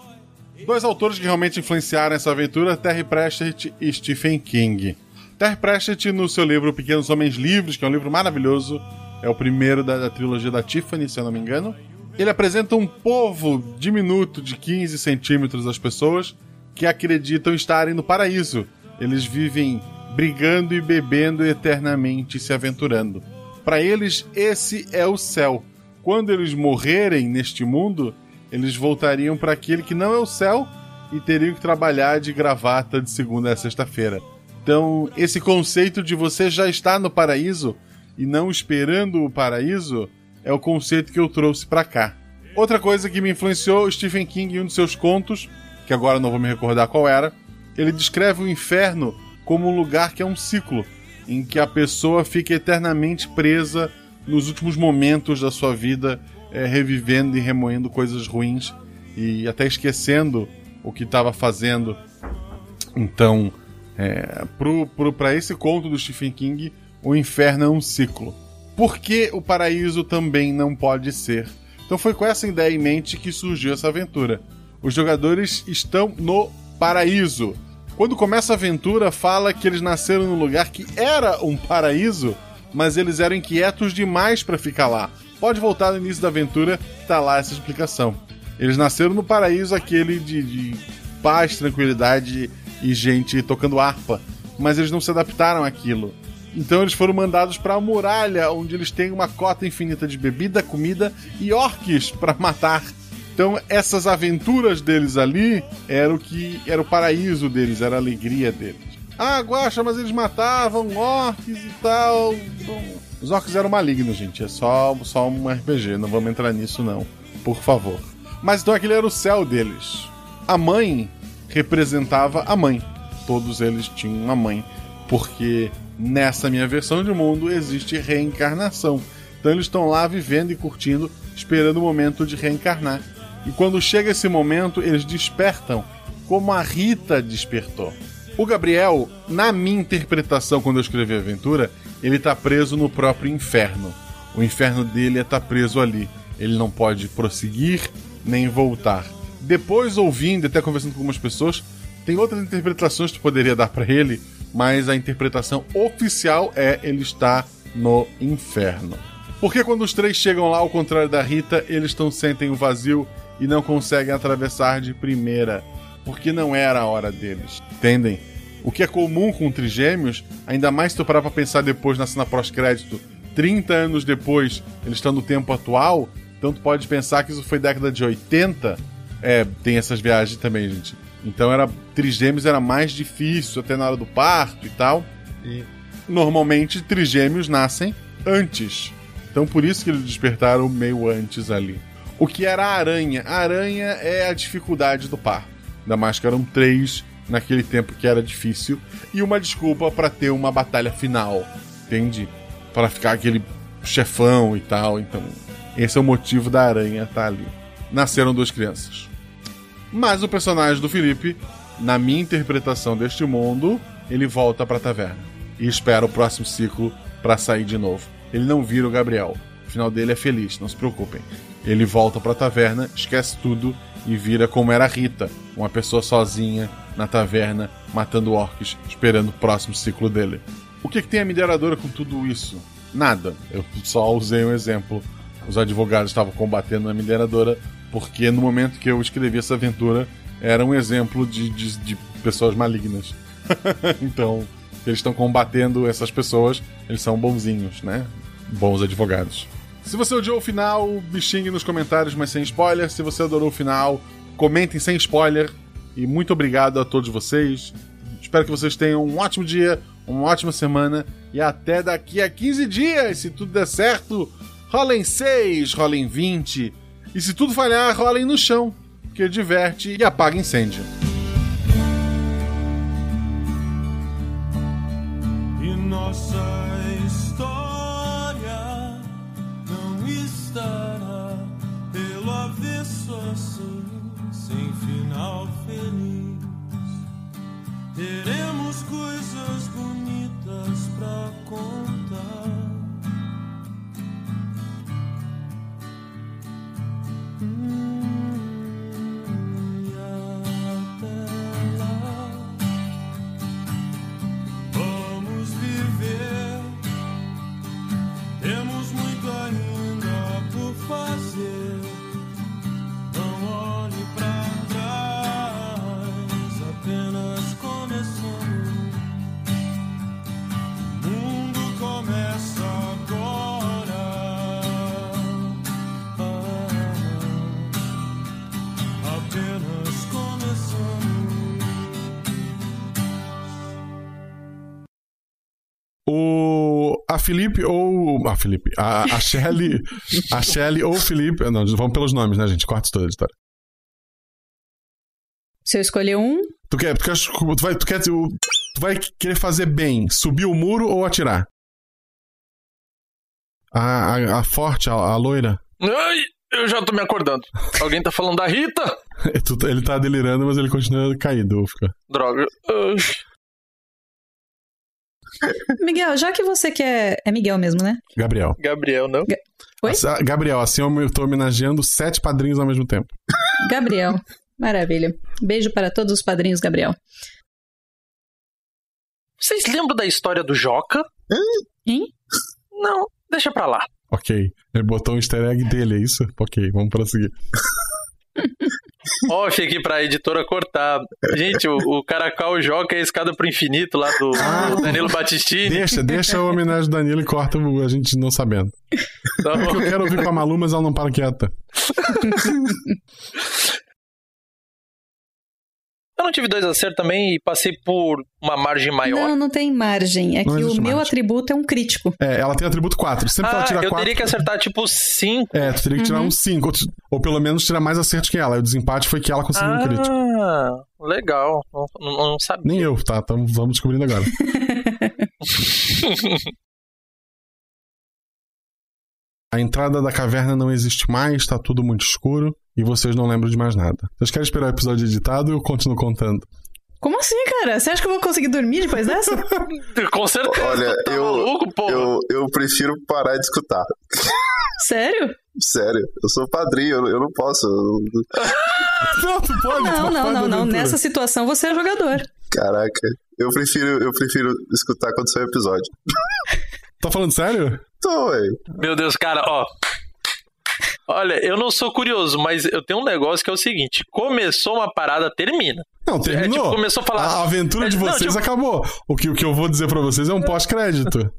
Dois autores que realmente influenciaram essa aventura, Terry Pratchett e Stephen King. Terry Pratchett, no seu livro Pequenos Homens Livres, que é um livro maravilhoso, é o primeiro da, da trilogia da Tiffany, se eu não me engano. Ele apresenta um povo diminuto de 15 centímetros das pessoas que acreditam estarem no paraíso. Eles vivem brigando e bebendo eternamente se aventurando. Para eles, esse é o céu. Quando eles morrerem neste mundo, eles voltariam para aquele que não é o céu e teriam que trabalhar de gravata de segunda a sexta-feira. Então, esse conceito de você já estar no paraíso e não esperando o paraíso é o conceito que eu trouxe para cá. Outra coisa que me influenciou, Stephen King, em um de seus contos, que agora não vou me recordar qual era, ele descreve o inferno como um lugar que é um ciclo, em que a pessoa fica eternamente presa nos últimos momentos da sua vida, é, revivendo e remoendo coisas ruins e até esquecendo o que estava fazendo. Então, é, para esse conto do Stephen King, o inferno é um ciclo. Por que o paraíso também não pode ser? Então foi com essa ideia em mente que surgiu essa aventura. Os jogadores estão no paraíso. Quando começa a aventura, fala que eles nasceram num lugar que era um paraíso, mas eles eram inquietos demais para ficar lá. Pode voltar no início da aventura, tá lá essa explicação. Eles nasceram no paraíso aquele de, de paz, tranquilidade e gente tocando harpa, mas eles não se adaptaram àquilo. Então eles foram mandados para a muralha, onde eles têm uma cota infinita de bebida, comida e orques para matar. Então essas aventuras deles ali era o que era o paraíso deles, era a alegria deles. Ah, Guacha, mas eles matavam orques e tal. Os orques eram malignos, gente. É só, só um RPG, não vamos entrar nisso não. Por favor. Mas então aquele era o céu deles. A mãe representava a mãe. Todos eles tinham uma mãe. Porque nessa minha versão de mundo existe reencarnação. Então eles estão lá vivendo e curtindo, esperando o momento de reencarnar. E quando chega esse momento, eles despertam, como a Rita despertou. O Gabriel, na minha interpretação, quando eu escrevi a aventura, ele está preso no próprio inferno. O inferno dele é estar tá preso ali. Ele não pode prosseguir nem voltar. Depois, ouvindo, até conversando com algumas pessoas, tem outras interpretações que poderia dar para ele, mas a interpretação oficial é ele está no inferno. Porque quando os três chegam lá, ao contrário da Rita, eles não sentem o vazio e não conseguem atravessar de primeira, porque não era a hora deles. Entendem? O que é comum com trigêmeos, ainda mais se tu parar pra pensar depois na cena pós-crédito, 30 anos depois, eles estão no tempo atual, então pode pensar que isso foi década de 80. É, tem essas viagens também, gente. Então era trigêmeos era mais difícil até na hora do parto e tal. E normalmente trigêmeos nascem antes. Então por isso que eles despertaram meio antes ali. O que era a aranha? A aranha é a dificuldade do parto. Ainda mais que eram três naquele tempo que era difícil e uma desculpa para ter uma batalha final, entende? Para ficar aquele chefão e tal. Então, esse é o motivo da aranha estar tá ali. Nasceram duas crianças. Mas o personagem do Felipe, na minha interpretação deste mundo, ele volta para a taverna e espera o próximo ciclo para sair de novo. Ele não vira o Gabriel. O final dele é feliz, não se preocupem. Ele volta para a taverna, esquece tudo e vira como era Rita, uma pessoa sozinha na taverna, matando orcs, esperando o próximo ciclo dele. O que, que tem a mineradora com tudo isso? Nada. Eu só usei um exemplo. Os advogados estavam combatendo a mineradora porque no momento que eu escrevi essa aventura era um exemplo de, de, de pessoas malignas. então, eles estão combatendo essas pessoas, eles são bonzinhos, né? Bons advogados. Se você odiou o final, me xingue nos comentários, mas sem spoiler. Se você adorou o final, comentem sem spoiler. E muito obrigado a todos vocês. Espero que vocês tenham um ótimo dia, uma ótima semana e até daqui a 15 dias. Se tudo der certo, rolem 6, rolem 20. E se tudo falhar, rolem no chão, que diverte e apaga incêndio. E nossa história não estará pelo avesso assim, sem final feliz. Teremos coisas bonitas pra contar. O. A Felipe ou. A Felipe. A, a Shelly. a Shelly ou Felipe. Não, vamos pelos nomes, né, gente? Corta isso toda a história. Se eu escolher um, Tu quer. Tu, quer, tu, vai, tu, quer tu, tu vai querer fazer bem, subir o muro ou atirar? A, a, a forte, a, a loira. Ai, eu já tô me acordando. Alguém tá falando da Rita? Tu- Ele tá delirando, mas ele continua caído, fica. Droga. Ai. Miguel, já que você quer. É Miguel mesmo, né? Gabriel. Gabriel, não? Oi? Assim, Gabriel, assim eu tô homenageando sete padrinhos ao mesmo tempo. Gabriel. Maravilha. Beijo para todos os padrinhos, Gabriel. Vocês lembram da história do Joca? Hein? Não, deixa pra lá. Ok. Ele botou um easter egg dele, é isso? Ok, vamos prosseguir. Ó, achei aqui pra editora cortar. Gente, o, o Caracal Joca é a escada pro infinito lá do, do Danilo Battistini. Deixa, deixa a homenagem do Danilo e corta a gente não sabendo. Tá É que eu quero ouvir com a Malu, mas ela não para quieta. Eu não tive dois acertos também e passei por uma margem maior. Não, não tem margem. É Não que o meu margem. atributo é um crítico. É, ela tem atributo 4. Sempre que ela Ah, tira eu 4. teria que acertar tipo 5. É, tu teria que tirar Uhum. um 5. Ou, ou pelo menos tirar mais acertos que ela. E o desempate foi que ela conseguiu um crítico. Ah, legal. Não, não, não sabia. Nem eu, tá? Então vamos descobrindo agora. A entrada da caverna não existe mais, tá tudo muito escuro e vocês não lembram de mais nada. Vocês querem esperar o episódio editado ou eu continuo contando? Como assim, cara? Você acha que eu vou conseguir dormir depois dessa? Com certeza. Olha, tá eu, maluco, eu, eu prefiro parar de escutar. Sério? Sério, eu sou padrinho, eu, eu não posso. eu- Não, tu pode. Não, não, não, não. Nessa situação você é jogador. Caraca, eu prefiro, eu prefiro escutar quando sair o episódio. Tá falando sério? Tô, ué. Meu Deus, cara, ó. Olha, eu não sou curioso, mas eu tenho um negócio que é o seguinte: começou uma parada, termina. Não, terminou. É, tipo, começou a falar. A aventura de É, não, vocês tipo- acabou. O que, o que eu vou dizer pra vocês é um pós-crédito.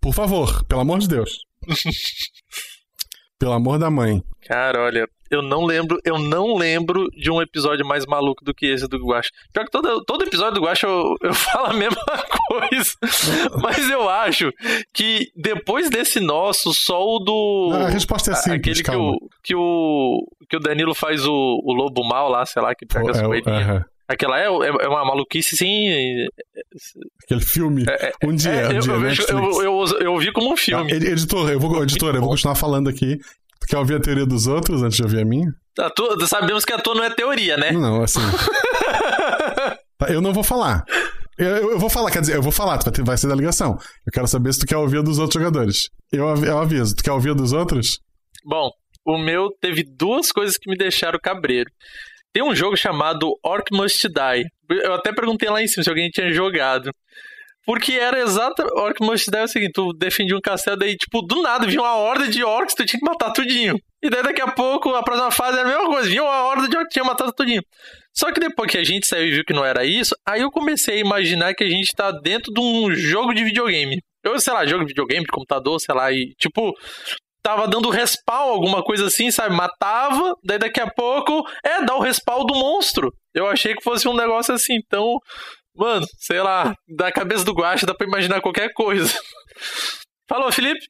Por favor, pelo amor de Deus. Pelo amor da mãe. Cara, olha, Eu não lembro, eu não lembro de um episódio mais maluco do que esse do Guacha. Pior que todo, todo episódio do Guacha eu, eu falo a mesma coisa. Mas eu acho que depois desse nosso, só o do. A resposta é simples, Aquele que calma. o, que o. Que o Danilo faz o, o lobo mal lá, sei lá, que pega as É coelhinhas. aham. Aquela é, é é uma maluquice, sim. Aquele filme. um dia, É, um eu, dia, eu, eu vi como um filme. Ed- editor, eu vou, editor, eu vou continuar falando aqui. Tu quer ouvir a teoria dos outros antes de ouvir a minha? A tua- sabemos que a tua não é teoria, né? Não, assim. Tá, eu não vou falar. Eu, eu- eu vou falar, quer dizer, eu vou falar, tu vai, ter- vai ser da ligação. Eu quero saber se tu quer ouvir a dos outros jogadores. Eu, eu aviso, tu quer ouvir a dos outros? Bom, o meu teve duas coisas que me deixaram cabreiro. Tem um jogo chamado Orc Must Die. Eu até perguntei lá em cima se alguém tinha jogado. Porque era exato. Orc Must Die é o seguinte: tu defendia um castelo, daí, tipo, do nada vinha uma horda de orcs, tu tinha que matar tudinho. E daí daqui a pouco, a próxima fase era a mesma coisa, vinha uma horda de orcs, tinha matado tudinho. Só que depois que a gente saiu e viu que não era isso, aí eu comecei a imaginar que a gente tá dentro de um jogo de videogame. Eu, sei lá, jogo de videogame, de computador, sei lá, e tipo, tava dando respawn, alguma coisa assim, sabe? Matava, daí daqui a pouco, é, dá o respawn do monstro. Eu achei que fosse um negócio assim, então, mano, sei lá, da cabeça do Guacha dá pra imaginar qualquer coisa. Falou, Felipe?